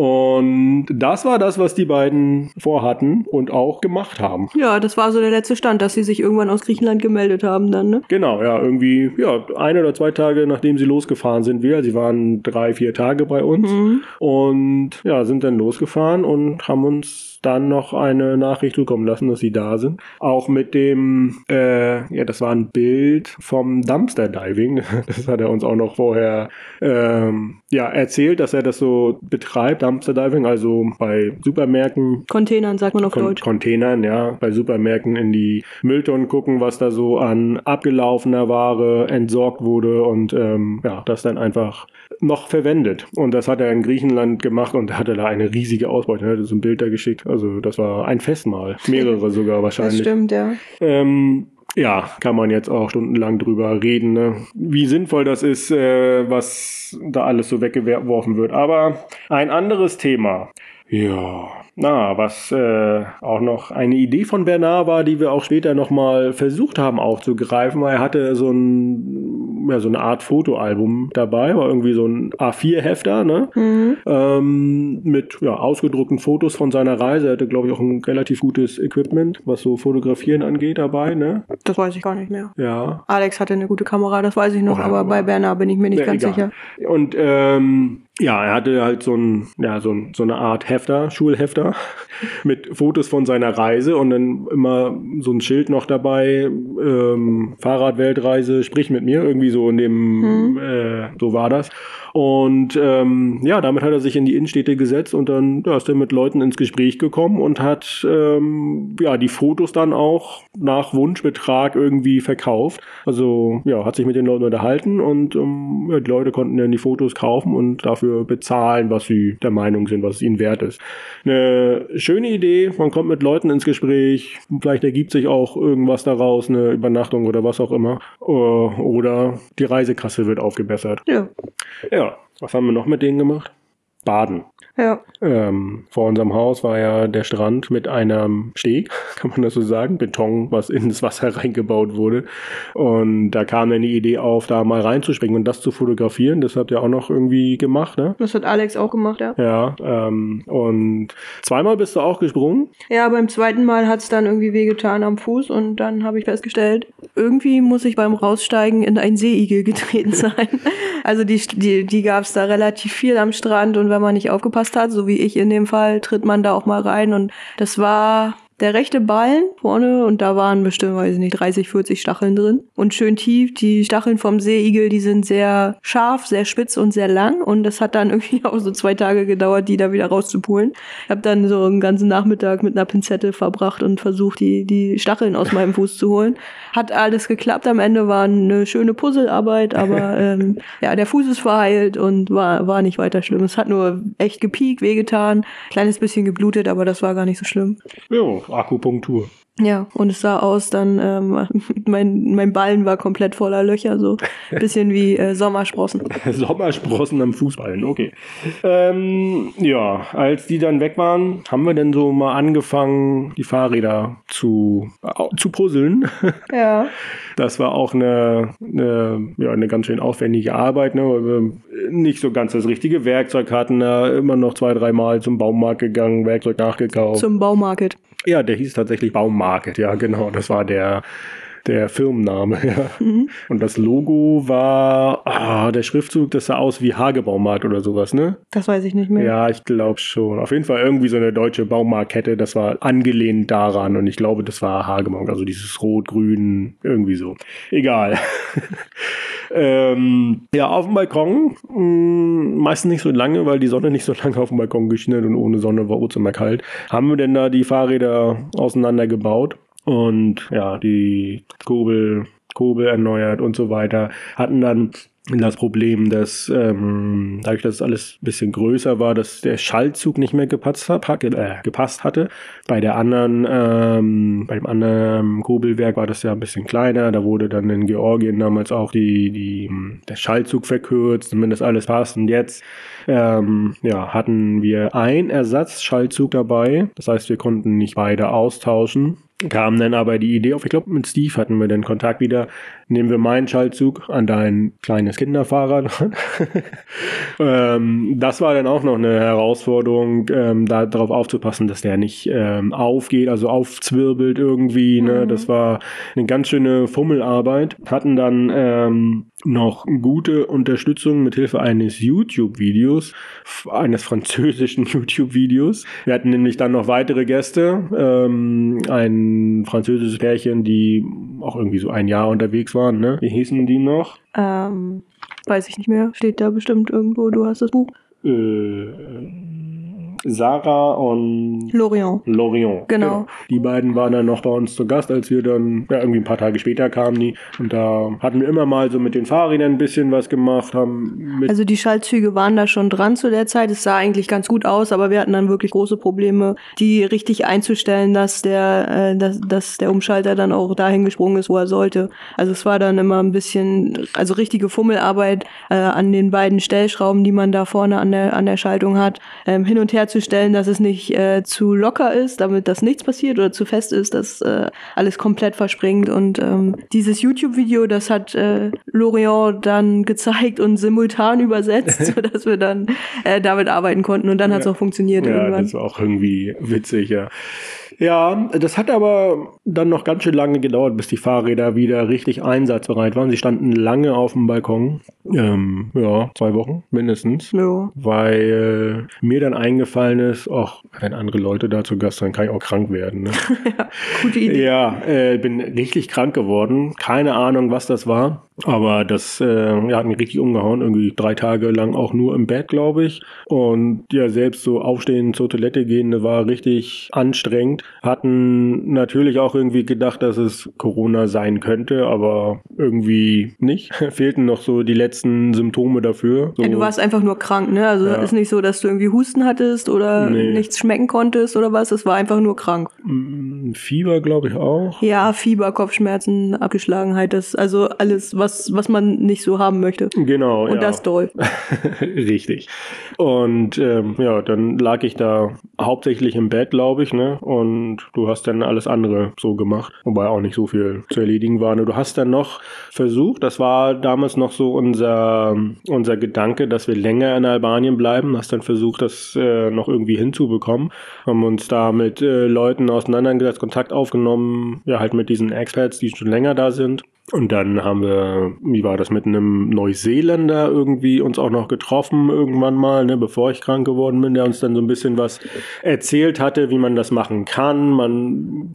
Und das war das, was die beiden vorhatten und auch gemacht haben. Ja, das war so der letzte Stand, dass sie sich irgendwann aus Griechenland gemeldet haben dann, ne? Genau, ja, irgendwie, ja, ein oder zwei Tage nachdem sie losgefahren sind wir. Sie waren drei, vier Tage bei uns Mhm. und ja, sind dann losgefahren und haben uns dann noch eine Nachricht zukommen lassen, dass sie da sind. Auch mit dem, äh, ja, das war ein Bild vom Dumpster Diving. Das hat er uns auch noch vorher ähm, ja, erzählt, dass er das so betreibt, Dumpster Diving, also bei Supermärkten Containern, sagt man auf Con Deutsch. Containern, ja, bei Supermärkten in die Mülltonnen gucken, was da so an abgelaufener Ware entsorgt wurde und ähm, ja, das dann einfach noch verwendet. Und das hat er in Griechenland gemacht und hatte da eine riesige Ausbeute. Er hat so ein Bild da geschickt. Also das war ein Festmahl. Mehrere sogar Das wahrscheinlich. stimmt, ja. Ähm, ja, kann man jetzt auch stundenlang drüber reden, ne? wie sinnvoll das ist, äh, was da alles so weggeworfen wird. Aber ein anderes Thema. Ja, na, was äh, auch noch eine Idee von Bernard war, die wir auch später nochmal versucht haben aufzugreifen, weil er hatte so ein, ja, so eine Art Fotoalbum dabei, war irgendwie so ein A4-Hefter, ne? Mhm. ähm, mit ja, ausgedruckten Fotos von seiner Reise. Er hatte, glaube ich, auch ein relativ gutes Equipment, was so Fotografieren angeht dabei, ne? Das weiß ich gar nicht mehr. Ja. Alex hatte eine gute Kamera, das weiß ich noch, Oh, aber bei Bernhard bin ich mir nicht Ja, ganz egal. sicher. Und ähm, ja, er hatte halt so, ein, ja, so, ein, so eine Art Hefter, Schulhefter, mit Fotos von seiner Reise und dann immer so ein Schild noch dabei, ähm, Fahrradweltreise, sprich mit mir, irgendwie so in dem, äh, so war das. Und ähm, ja, damit hat er sich in die Innenstädte gesetzt und dann ja, ist er mit Leuten ins Gespräch gekommen und hat ähm, ja die Fotos dann auch nach Wunschbetrag irgendwie verkauft. Also ja, hat sich mit den Leuten unterhalten und ähm, ja, die Leute konnten dann die Fotos kaufen und dafür bezahlen, was sie der Meinung sind, was es ihnen wert ist. Eine schöne Idee, man kommt mit Leuten ins Gespräch, vielleicht ergibt sich auch irgendwas daraus, eine Übernachtung oder was auch immer. Äh, Oder die Reisekasse wird aufgebessert. Ja. Ja, was haben wir noch mit denen gemacht? Baden. Ja. Ähm, vor unserem Haus war ja der Strand mit einem Steg, kann man das so sagen, Beton, was ins Wasser reingebaut wurde. Und da kam dann die Idee auf, da mal reinzuspringen und das zu fotografieren. Das habt ihr auch noch irgendwie gemacht, ne? Das hat Alex auch gemacht, ja. Ja, ähm, und zweimal bist du auch gesprungen. Ja, beim zweiten Mal hat's dann irgendwie wehgetan am Fuß und dann habe ich festgestellt, irgendwie muss ich beim Raussteigen in einen Seeigel getreten sein. Also die, die, die gab's da relativ viel am Strand und wenn man nicht aufgepasst hat, so wie ich in dem Fall, tritt man da auch mal rein und das war der rechte Ballen vorne und da waren bestimmt, weiß ich nicht, 30, 40 Stacheln drin und schön tief. Die Stacheln vom Seeigel, die sind sehr scharf, sehr spitz und sehr lang und das hat dann irgendwie auch so zwei Tage gedauert, die da wieder rauszupulen. Ich habe dann so einen ganzen Nachmittag mit einer Pinzette verbracht und versucht, die, die Stacheln aus meinem Fuß zu holen. Hat alles geklappt. Am Ende war eine schöne Puzzlearbeit, aber ähm, ja, der Fuß ist verheilt und war, war nicht weiter schlimm. Es hat nur echt gepiekt, wehgetan, kleines bisschen geblutet, aber das war gar nicht so schlimm. Jo, Akupunktur. Ja, und es sah aus, dann, ähm, mein, mein Ballen war komplett voller Löcher, so bisschen wie äh, Sommersprossen. Sommersprossen am Fußballen, okay. Ähm, ja, als die dann weg waren, haben wir dann so mal angefangen, die Fahrräder zu, au- zu puzzeln. Ja. Das war auch eine, eine, ja, eine ganz schön aufwendige Arbeit, ne, weil wir nicht so ganz das richtige Werkzeug hatten. Da immer noch zwei, dreimal zum Baumarkt gegangen, Werkzeug nachgekauft. Zum Baumarket. Ja, der hieß tatsächlich Baumarket, ja, genau. Das war der, der Firmenname, ja. Und das Logo war, ah, der Schriftzug, das sah aus wie Hagebaumarkt oder sowas, ne? Das weiß ich nicht mehr. Ja, ich glaube schon. Auf jeden Fall irgendwie so eine deutsche Baumarktkette, das war angelehnt daran und ich glaube, das war Hagemarkt, also dieses Rot-Grün, irgendwie so. Egal. ähm, ja, auf dem Balkon, mh, meistens nicht so lange, weil die Sonne nicht so lange auf dem Balkon geschnitten und ohne Sonne war es immer kalt. Haben wir denn da die Fahrräder auseinandergebaut und ja, die Kurbel, Kurbel erneuert und so weiter. Hatten dann das Problem, dass ähm, dadurch, dass es alles ein bisschen größer war, dass der Schaltzug nicht mehr gepasst, hat, äh, gepasst hatte. Bei der anderen, ähm, bei dem anderen Kurbelwerk war das ja ein bisschen kleiner. Da wurde dann in Georgien damals auch die, die, der Schaltzug verkürzt, zumindest alles passt. Und jetzt ähm, ja, hatten wir einen Ersatzschaltzug dabei. Das heißt, wir konnten nicht beide austauschen. Kam dann aber die Idee auf, ich glaube, mit Steve hatten wir den Kontakt wieder, nehmen wir meinen Schaltzug an dein kleines Kinderfahrrad. ähm, das war dann auch noch eine Herausforderung, ähm, darauf aufzupassen, dass der nicht ähm, aufgeht, also aufzwirbelt irgendwie. Ne? Mhm. Das war eine ganz schöne Fummelarbeit. Hatten dann ähm, noch gute Unterstützung mit Hilfe eines YouTube-Videos, eines französischen YouTube-Videos. Wir hatten nämlich dann noch weitere Gäste, ähm, ein französisches Pärchen, die auch irgendwie so ein Jahr unterwegs waren. Ne? Wie hießen die noch? Ähm, weiß ich nicht mehr. Steht da bestimmt irgendwo. Du hast das Buch. Äh, Sarah und Lorient. Lorient. Genau. genau. Die beiden waren dann noch bei uns zu Gast, als wir dann, ja, irgendwie ein paar Tage später kamen die. Und da hatten wir immer mal so mit den Fahrrädern ein bisschen was gemacht, haben Also die Schaltzüge waren da schon dran zu der Zeit. Es sah eigentlich ganz gut aus, aber wir hatten dann wirklich große Probleme, die richtig einzustellen, dass der, äh, dass, dass der Umschalter dann auch dahin gesprungen ist, wo er sollte. Also es war dann immer ein bisschen, also richtige Fummelarbeit äh, an den beiden Stellschrauben, die man da vorne an der, an der Schaltung hat, ähm, hin und her herzustellen, dass es nicht äh, zu locker ist, damit das nichts passiert oder zu fest ist, dass äh, alles komplett verspringt. Und ähm, dieses YouTube-Video, das hat äh, Lorient dann gezeigt und simultan übersetzt, sodass wir dann äh, damit arbeiten konnten. Und dann ja. hat es auch funktioniert. Ja, irgendwann. das war auch irgendwie witzig, ja. Ja, das hat aber dann noch ganz schön lange gedauert, bis die Fahrräder wieder richtig einsatzbereit waren. Sie standen lange auf dem Balkon. Ähm, ja, zwei Wochen mindestens. Ja. Weil äh, mir dann eingefallen ist, ach, wenn andere Leute da zu Gast sind, kann ich auch krank werden. Ne? ja, gute Idee. Ja, äh, bin richtig krank geworden. Keine Ahnung, was das war. Aber das äh, ja, hat mich richtig umgehauen. Irgendwie drei Tage lang auch nur im Bett, glaube ich. Und ja, selbst so aufstehen, zur Toilette gehen, war richtig anstrengend. Hatten natürlich auch irgendwie gedacht, dass es Corona sein könnte, aber irgendwie nicht. Fehlten noch so die letzten Symptome dafür. So. Ja, du warst einfach nur krank, ne? Also ja. ist nicht so, dass du irgendwie Husten hattest oder nee. nichts schmecken konntest oder was. Es war einfach nur krank. Mm, Fieber, glaube ich, auch. Ja, Fieber, Kopfschmerzen, Abgeschlagenheit, das also alles, was was, was man nicht so haben möchte. Genau. Und ja. das doll. Richtig. Und ähm, ja, dann lag ich da hauptsächlich im Bett, glaube ich, ne? Und du hast dann alles andere so gemacht, wobei auch nicht so viel zu erledigen war. Ne? Du hast dann noch versucht, das war damals noch so unser, unser Gedanke, dass wir länger in Albanien bleiben. Hast dann versucht, das äh, noch irgendwie hinzubekommen. Haben uns da mit äh, Leuten auseinandergesetzt, Kontakt aufgenommen, ja, halt mit diesen Experts, die schon länger da sind. Und dann haben wir, wie war das, mit einem Neuseeländer irgendwie uns auch noch getroffen irgendwann mal, ne, bevor ich krank geworden bin, der uns dann so ein bisschen was erzählt hatte, wie man das machen kann. Man,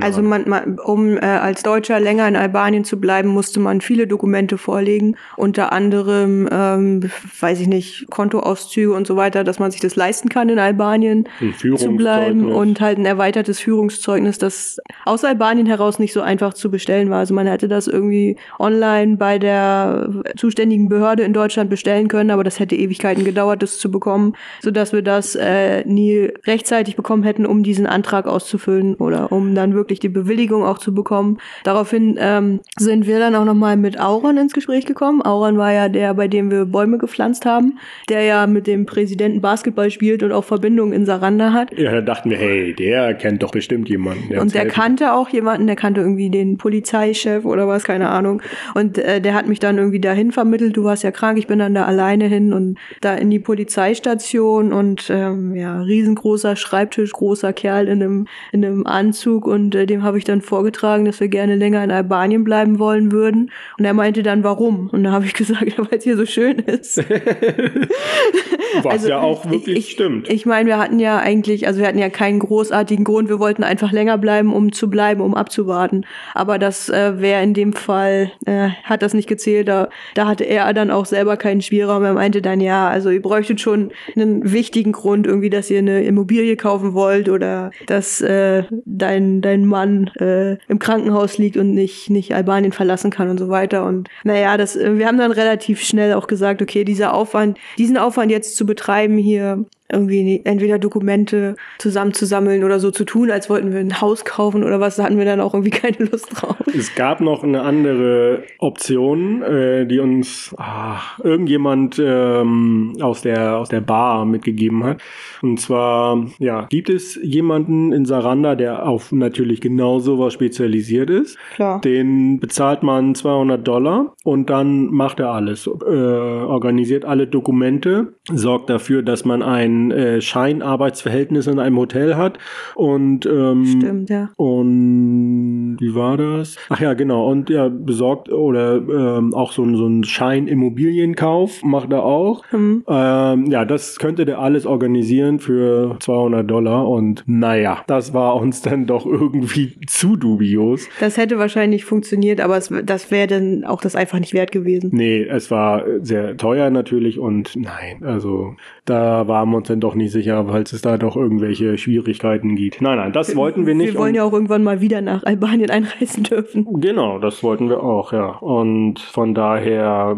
also man, man, um äh, als Deutscher länger in Albanien zu bleiben, musste man viele Dokumente vorlegen, unter anderem, ähm, weiß ich nicht, Kontoauszüge und so weiter, dass man sich das leisten kann, in Albanien zu bleiben und halt ein erweitertes Führungszeugnis, das aus Albanien heraus nicht so einfach zu bestellen war. Also man hätte das irgendwie online bei der zuständigen Behörde in Deutschland bestellen können, aber das hätte Ewigkeiten gedauert, das zu bekommen, sodass wir das äh, nie rechtzeitig bekommen hätten, um diesen Antrag auszufüllen oder um dann wirklich die Bewilligung auch zu bekommen. Daraufhin ähm, sind wir dann auch nochmal mit Auron ins Gespräch gekommen. Auron war ja der, bei dem wir Bäume gepflanzt haben, der ja mit dem Präsidenten Basketball spielt und auch Verbindungen in Saranda hat. Ja, da dachten wir, hey, der kennt doch bestimmt jemanden. Der und der helfen. kannte auch jemanden, der kannte irgendwie den Polizeichef oder was, keine Ahnung. Und äh, der hat mich dann irgendwie dahin vermittelt. Du warst ja krank, ich bin dann da alleine hin und da in die Polizeistation und ähm, ja, riesengroßer Schreibtisch, großer Kerl in einem, in einem Anzug und äh, dem habe ich dann vorgetragen, dass wir gerne länger in Albanien bleiben wollen würden. Und er meinte dann, warum? Und da habe ich gesagt, weil es hier so schön ist. Was also, ja auch wirklich ich, stimmt. Ich meine, wir hatten ja eigentlich, also wir hatten ja keinen großartigen Grund, wir wollten einfach länger bleiben, um zu bleiben, um abzuwarten. Aber das äh, wäre in dem Fall, äh, hat das nicht gezählt. Da, da hatte er dann auch selber keinen Spielraum. Er meinte dann, ja, also ihr bräuchtet schon einen wichtigen Grund, irgendwie, dass ihr eine Immobilie kaufen wollt oder dass äh, dein, dein Mann äh, im Krankenhaus liegt und nicht, nicht Albanien verlassen kann und so weiter. Und naja, das, wir haben dann relativ schnell auch gesagt, okay, dieser Aufwand, diesen Aufwand jetzt zu betreiben hier irgendwie entweder Dokumente zusammenzusammeln oder so zu tun, als wollten wir ein Haus kaufen oder was. Da hatten wir dann auch irgendwie keine Lust drauf. Es gab noch eine andere Option, äh, die uns ah, irgendjemand ähm, aus, der, aus der Bar mitgegeben hat. Und zwar, ja, gibt es jemanden in Saranda, der auf natürlich genau sowas spezialisiert ist. Klar. Den bezahlt man 200 Dollar und dann macht er alles. Äh, organisiert alle Dokumente, sorgt dafür, dass man ein äh, Scheinarbeitsverhältnis in einem Hotel hat und ähm, Stimmt, ja. und wie war das? Ach ja, genau. Und ja, besorgt oder ähm, auch so, ein- so ein Scheinimmobilienkauf macht er auch. Hm. Ähm, ja, das könnte der alles organisieren für 200 Dollar. Und naja, das war uns dann doch irgendwie zu dubios. Das hätte wahrscheinlich funktioniert, aber es, das wäre dann auch das einfach nicht wert gewesen. Nee, es war sehr teuer natürlich und nein, also da waren wir uns dann doch nicht sicher, falls es da doch irgendwelche Schwierigkeiten gibt. Nein, nein, das wollten wir nicht. Wir wollen ja auch irgendwann mal wieder nach Albanien einreisen dürfen. Genau, das wollten wir auch, ja. Und von daher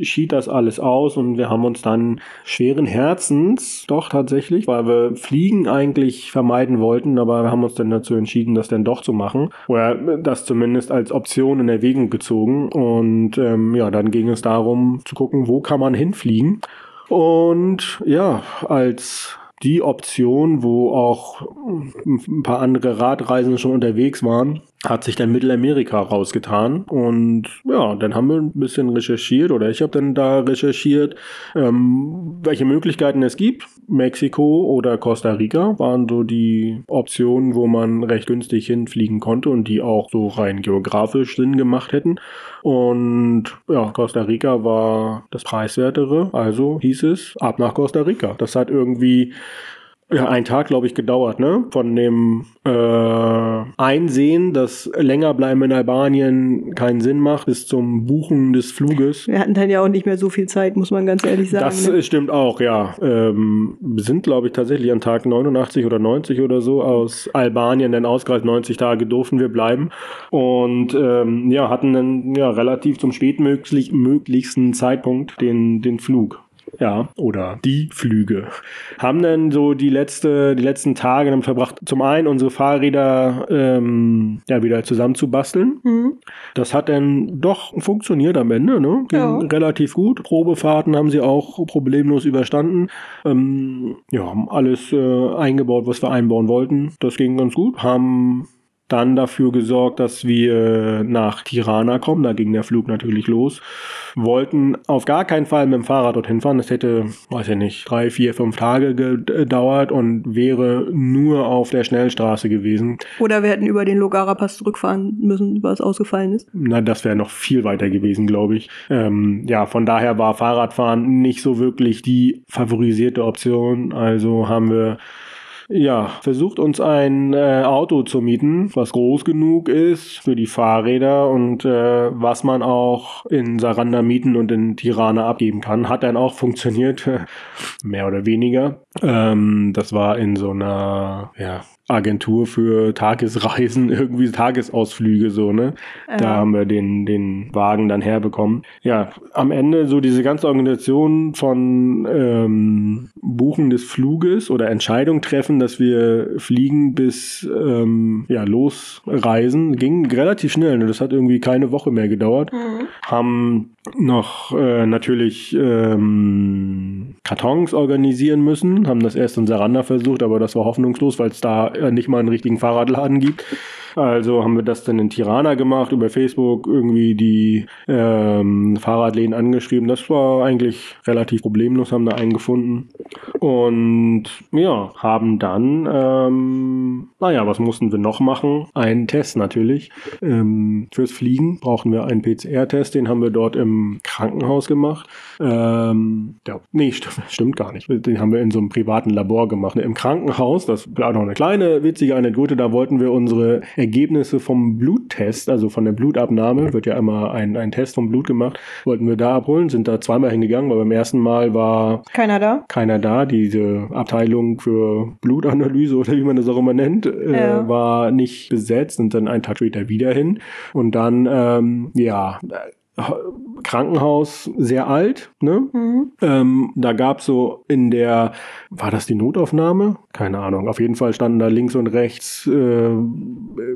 schied das alles aus und wir haben uns dann schweren Herzens, doch tatsächlich, weil wir Fliegen eigentlich vermeiden wollten, aber wir haben uns dann dazu entschieden, das dann doch zu machen. Oder das zumindest als Option in Erwägung gezogen. Und ähm, ja, dann ging es darum zu gucken, wo kann man hinfliegen. Und ja, als die Option, wo auch ein paar andere Radreisende schon unterwegs waren, hat sich dann Mittelamerika rausgetan. Und ja, dann haben wir ein bisschen recherchiert oder ich habe dann da recherchiert, ähm, welche Möglichkeiten es gibt. Mexiko oder Costa Rica waren so die Optionen, wo man recht günstig hinfliegen konnte und die auch so rein geografisch Sinn gemacht hätten. Und ja, Costa Rica war das preiswertere, also hieß es ab nach Costa Rica. Das hat irgendwie ja, einen Tag, glaube ich, gedauert, ne? Von dem äh, Einsehen, dass länger bleiben in Albanien keinen Sinn macht, bis zum Buchen des Fluges. Wir hatten dann ja auch nicht mehr so viel Zeit, muss man ganz ehrlich sagen. Das ne? äh, stimmt auch, ja. Ähm, wir sind, glaube ich, tatsächlich an Tag 89 oder 90 oder so aus Albanien dann ausgereist. 90 Tage durften wir bleiben. Und ähm, ja, hatten dann ja relativ zum spätmöglich möglichsten Zeitpunkt den, den Flug. Ja, oder die Flüge. Haben dann so die letzte, die letzten Tage dann verbracht, zum einen unsere Fahrräder ähm, ja wieder zusammenzubasteln. Mhm. Das hat dann doch funktioniert am Ende, ne? Ging Ja. relativ gut. Probefahrten haben sie auch problemlos überstanden. Ähm, ja, haben alles äh, eingebaut, was wir einbauen wollten. Das ging ganz gut. Haben dann dafür gesorgt, dass wir nach Tirana kommen. Da ging der Flug natürlich los. Wollten auf gar keinen Fall mit dem Fahrrad dorthin fahren. Das hätte, weiß ich nicht, drei, vier, fünf Tage gedauert und wäre nur auf der Schnellstraße gewesen. Oder wir hätten über den Logara-Pass zurückfahren müssen, was ausgefallen ist. Na, das wäre noch viel weiter gewesen, glaube ich. Ähm, ja, von daher war Fahrradfahren nicht so wirklich die favorisierte Option. Also haben wir ja versucht, uns ein äh, Auto zu mieten, was groß genug ist für die Fahrräder und äh, was man auch in Saranda mieten und in Tirana abgeben kann. Hat dann auch funktioniert, mehr oder weniger. Ähm, das war in so einer ja, Agentur für Tagesreisen, irgendwie Tagesausflüge so, ne? Da Ja. haben wir den, den Wagen dann herbekommen. Ja, am Ende so diese ganze Organisation von ähm, Buchen des Fluges oder Entscheidung treffen, dass wir fliegen bis ähm, ja, losreisen, ging relativ schnell. Ne? Das hat irgendwie keine Woche mehr gedauert. Haben noch äh, natürlich ähm, Kartons organisieren müssen, haben das erst in Saranda versucht, aber das war hoffnungslos, weil es da nicht mal einen richtigen Fahrradladen gibt. Also haben wir das dann in Tirana gemacht, über Facebook irgendwie die ähm, Fahrradläden angeschrieben. Das war eigentlich relativ problemlos, haben da einen gefunden. Und ja, haben dann, ähm, naja, was mussten wir noch machen? Einen Test natürlich. Ähm, fürs Fliegen brauchten wir einen PCR-Test, den haben wir dort im Krankenhaus gemacht. Ähm, ja, nee, stimmt, stimmt gar nicht. Den haben wir in so einem privaten Labor gemacht. Im Krankenhaus, das war noch eine kleine witzige Anekdote, da wollten wir unsere Ergebnisse vom Bluttest, also von der Blutabnahme, wird ja immer ein, ein Test vom Blut gemacht, wollten wir da abholen, sind da zweimal hingegangen, weil beim ersten Mal war Keiner da? keiner da. Diese Abteilung für Blutanalyse oder wie man das auch immer nennt, äh, Ja. war nicht besetzt und dann einen Tag später wieder hin. Und dann, ähm, ja, äh, Krankenhaus sehr alt. Ne? Mhm. Ähm, da gab es so in der, war das die Notaufnahme? Keine Ahnung. Auf jeden Fall standen da links und rechts äh,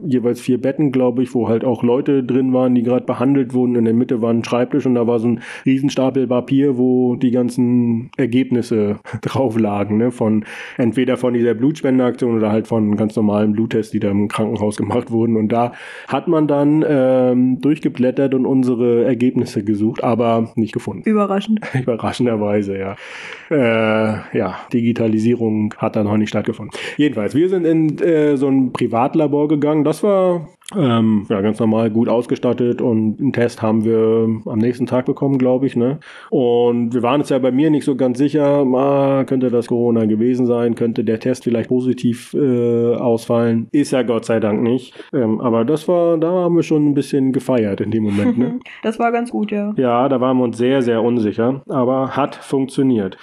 jeweils vier Betten, glaube ich, wo halt auch Leute drin waren, die gerade behandelt wurden. In der Mitte war ein Schreibtisch und da war so ein Riesenstapel Papier, wo die ganzen Ergebnisse drauf lagen. Ne? Von entweder von dieser Blutspendeaktion oder halt von ganz normalen Bluttests, die da im Krankenhaus gemacht wurden. Und da hat man dann ähm, durchgeblättert und unsere Ergebnisse gesucht, aber nicht gefunden. Überraschend. Überraschenderweise, ja. Äh, ja, Digitalisierung hat da noch nicht stattgefunden. Jedenfalls, wir sind in äh, so ein Privatlabor gegangen. Das war ähm, ja, ganz normal gut ausgestattet und einen Test haben wir am nächsten Tag bekommen, glaube ich. Ne? Und wir waren uns ja bei mir nicht so ganz sicher, ah, könnte das Corona gewesen sein, könnte der Test vielleicht positiv äh, ausfallen. Ist ja Gott sei Dank nicht. Ähm, aber das war, da haben wir schon ein bisschen gefeiert in dem Moment. Ne? Das war ganz gut, ja. Ja, da waren wir uns sehr, sehr unsicher, aber hat funktioniert.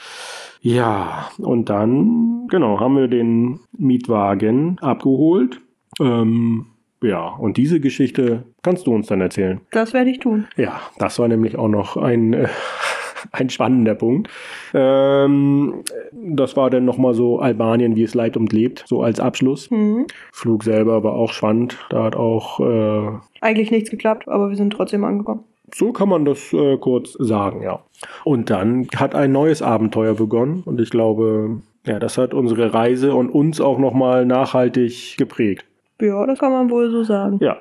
Ja, und dann, genau, haben wir den Mietwagen abgeholt. Ähm, ja, und diese Geschichte kannst du uns dann erzählen. Das werde ich tun. Ja, das war nämlich auch noch ein, äh, ein spannender Punkt. Ähm, das war dann nochmal so Albanien, wie es leid und lebt, so als Abschluss. Mhm. Flug selber war auch spannend. Da hat auch äh, Eigentlich nichts geklappt, aber wir sind trotzdem angekommen. So kann man das äh, kurz sagen, ja. Und dann hat ein neues Abenteuer begonnen und ich glaube, ja, das hat unsere Reise und uns auch nochmal nachhaltig geprägt. Ja, das kann man wohl so sagen. Ja,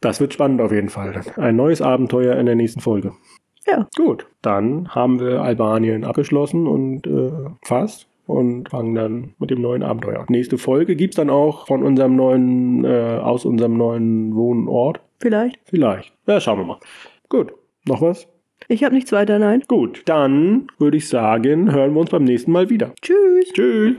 das wird spannend auf jeden Fall. Ein neues Abenteuer in der nächsten Folge. Ja. Gut, dann haben wir Albanien abgeschlossen und äh, fast und fangen dann mit dem neuen Abenteuer. an. Nächste Folge gibt's dann auch von unserem neuen, äh, aus unserem neuen Wohnort. Vielleicht. Vielleicht. Ja, schauen wir mal. Gut, noch was? Ich habe nichts weiter, nein. Gut, dann würde ich sagen, hören wir uns beim nächsten Mal wieder. Tschüss. Tschüss.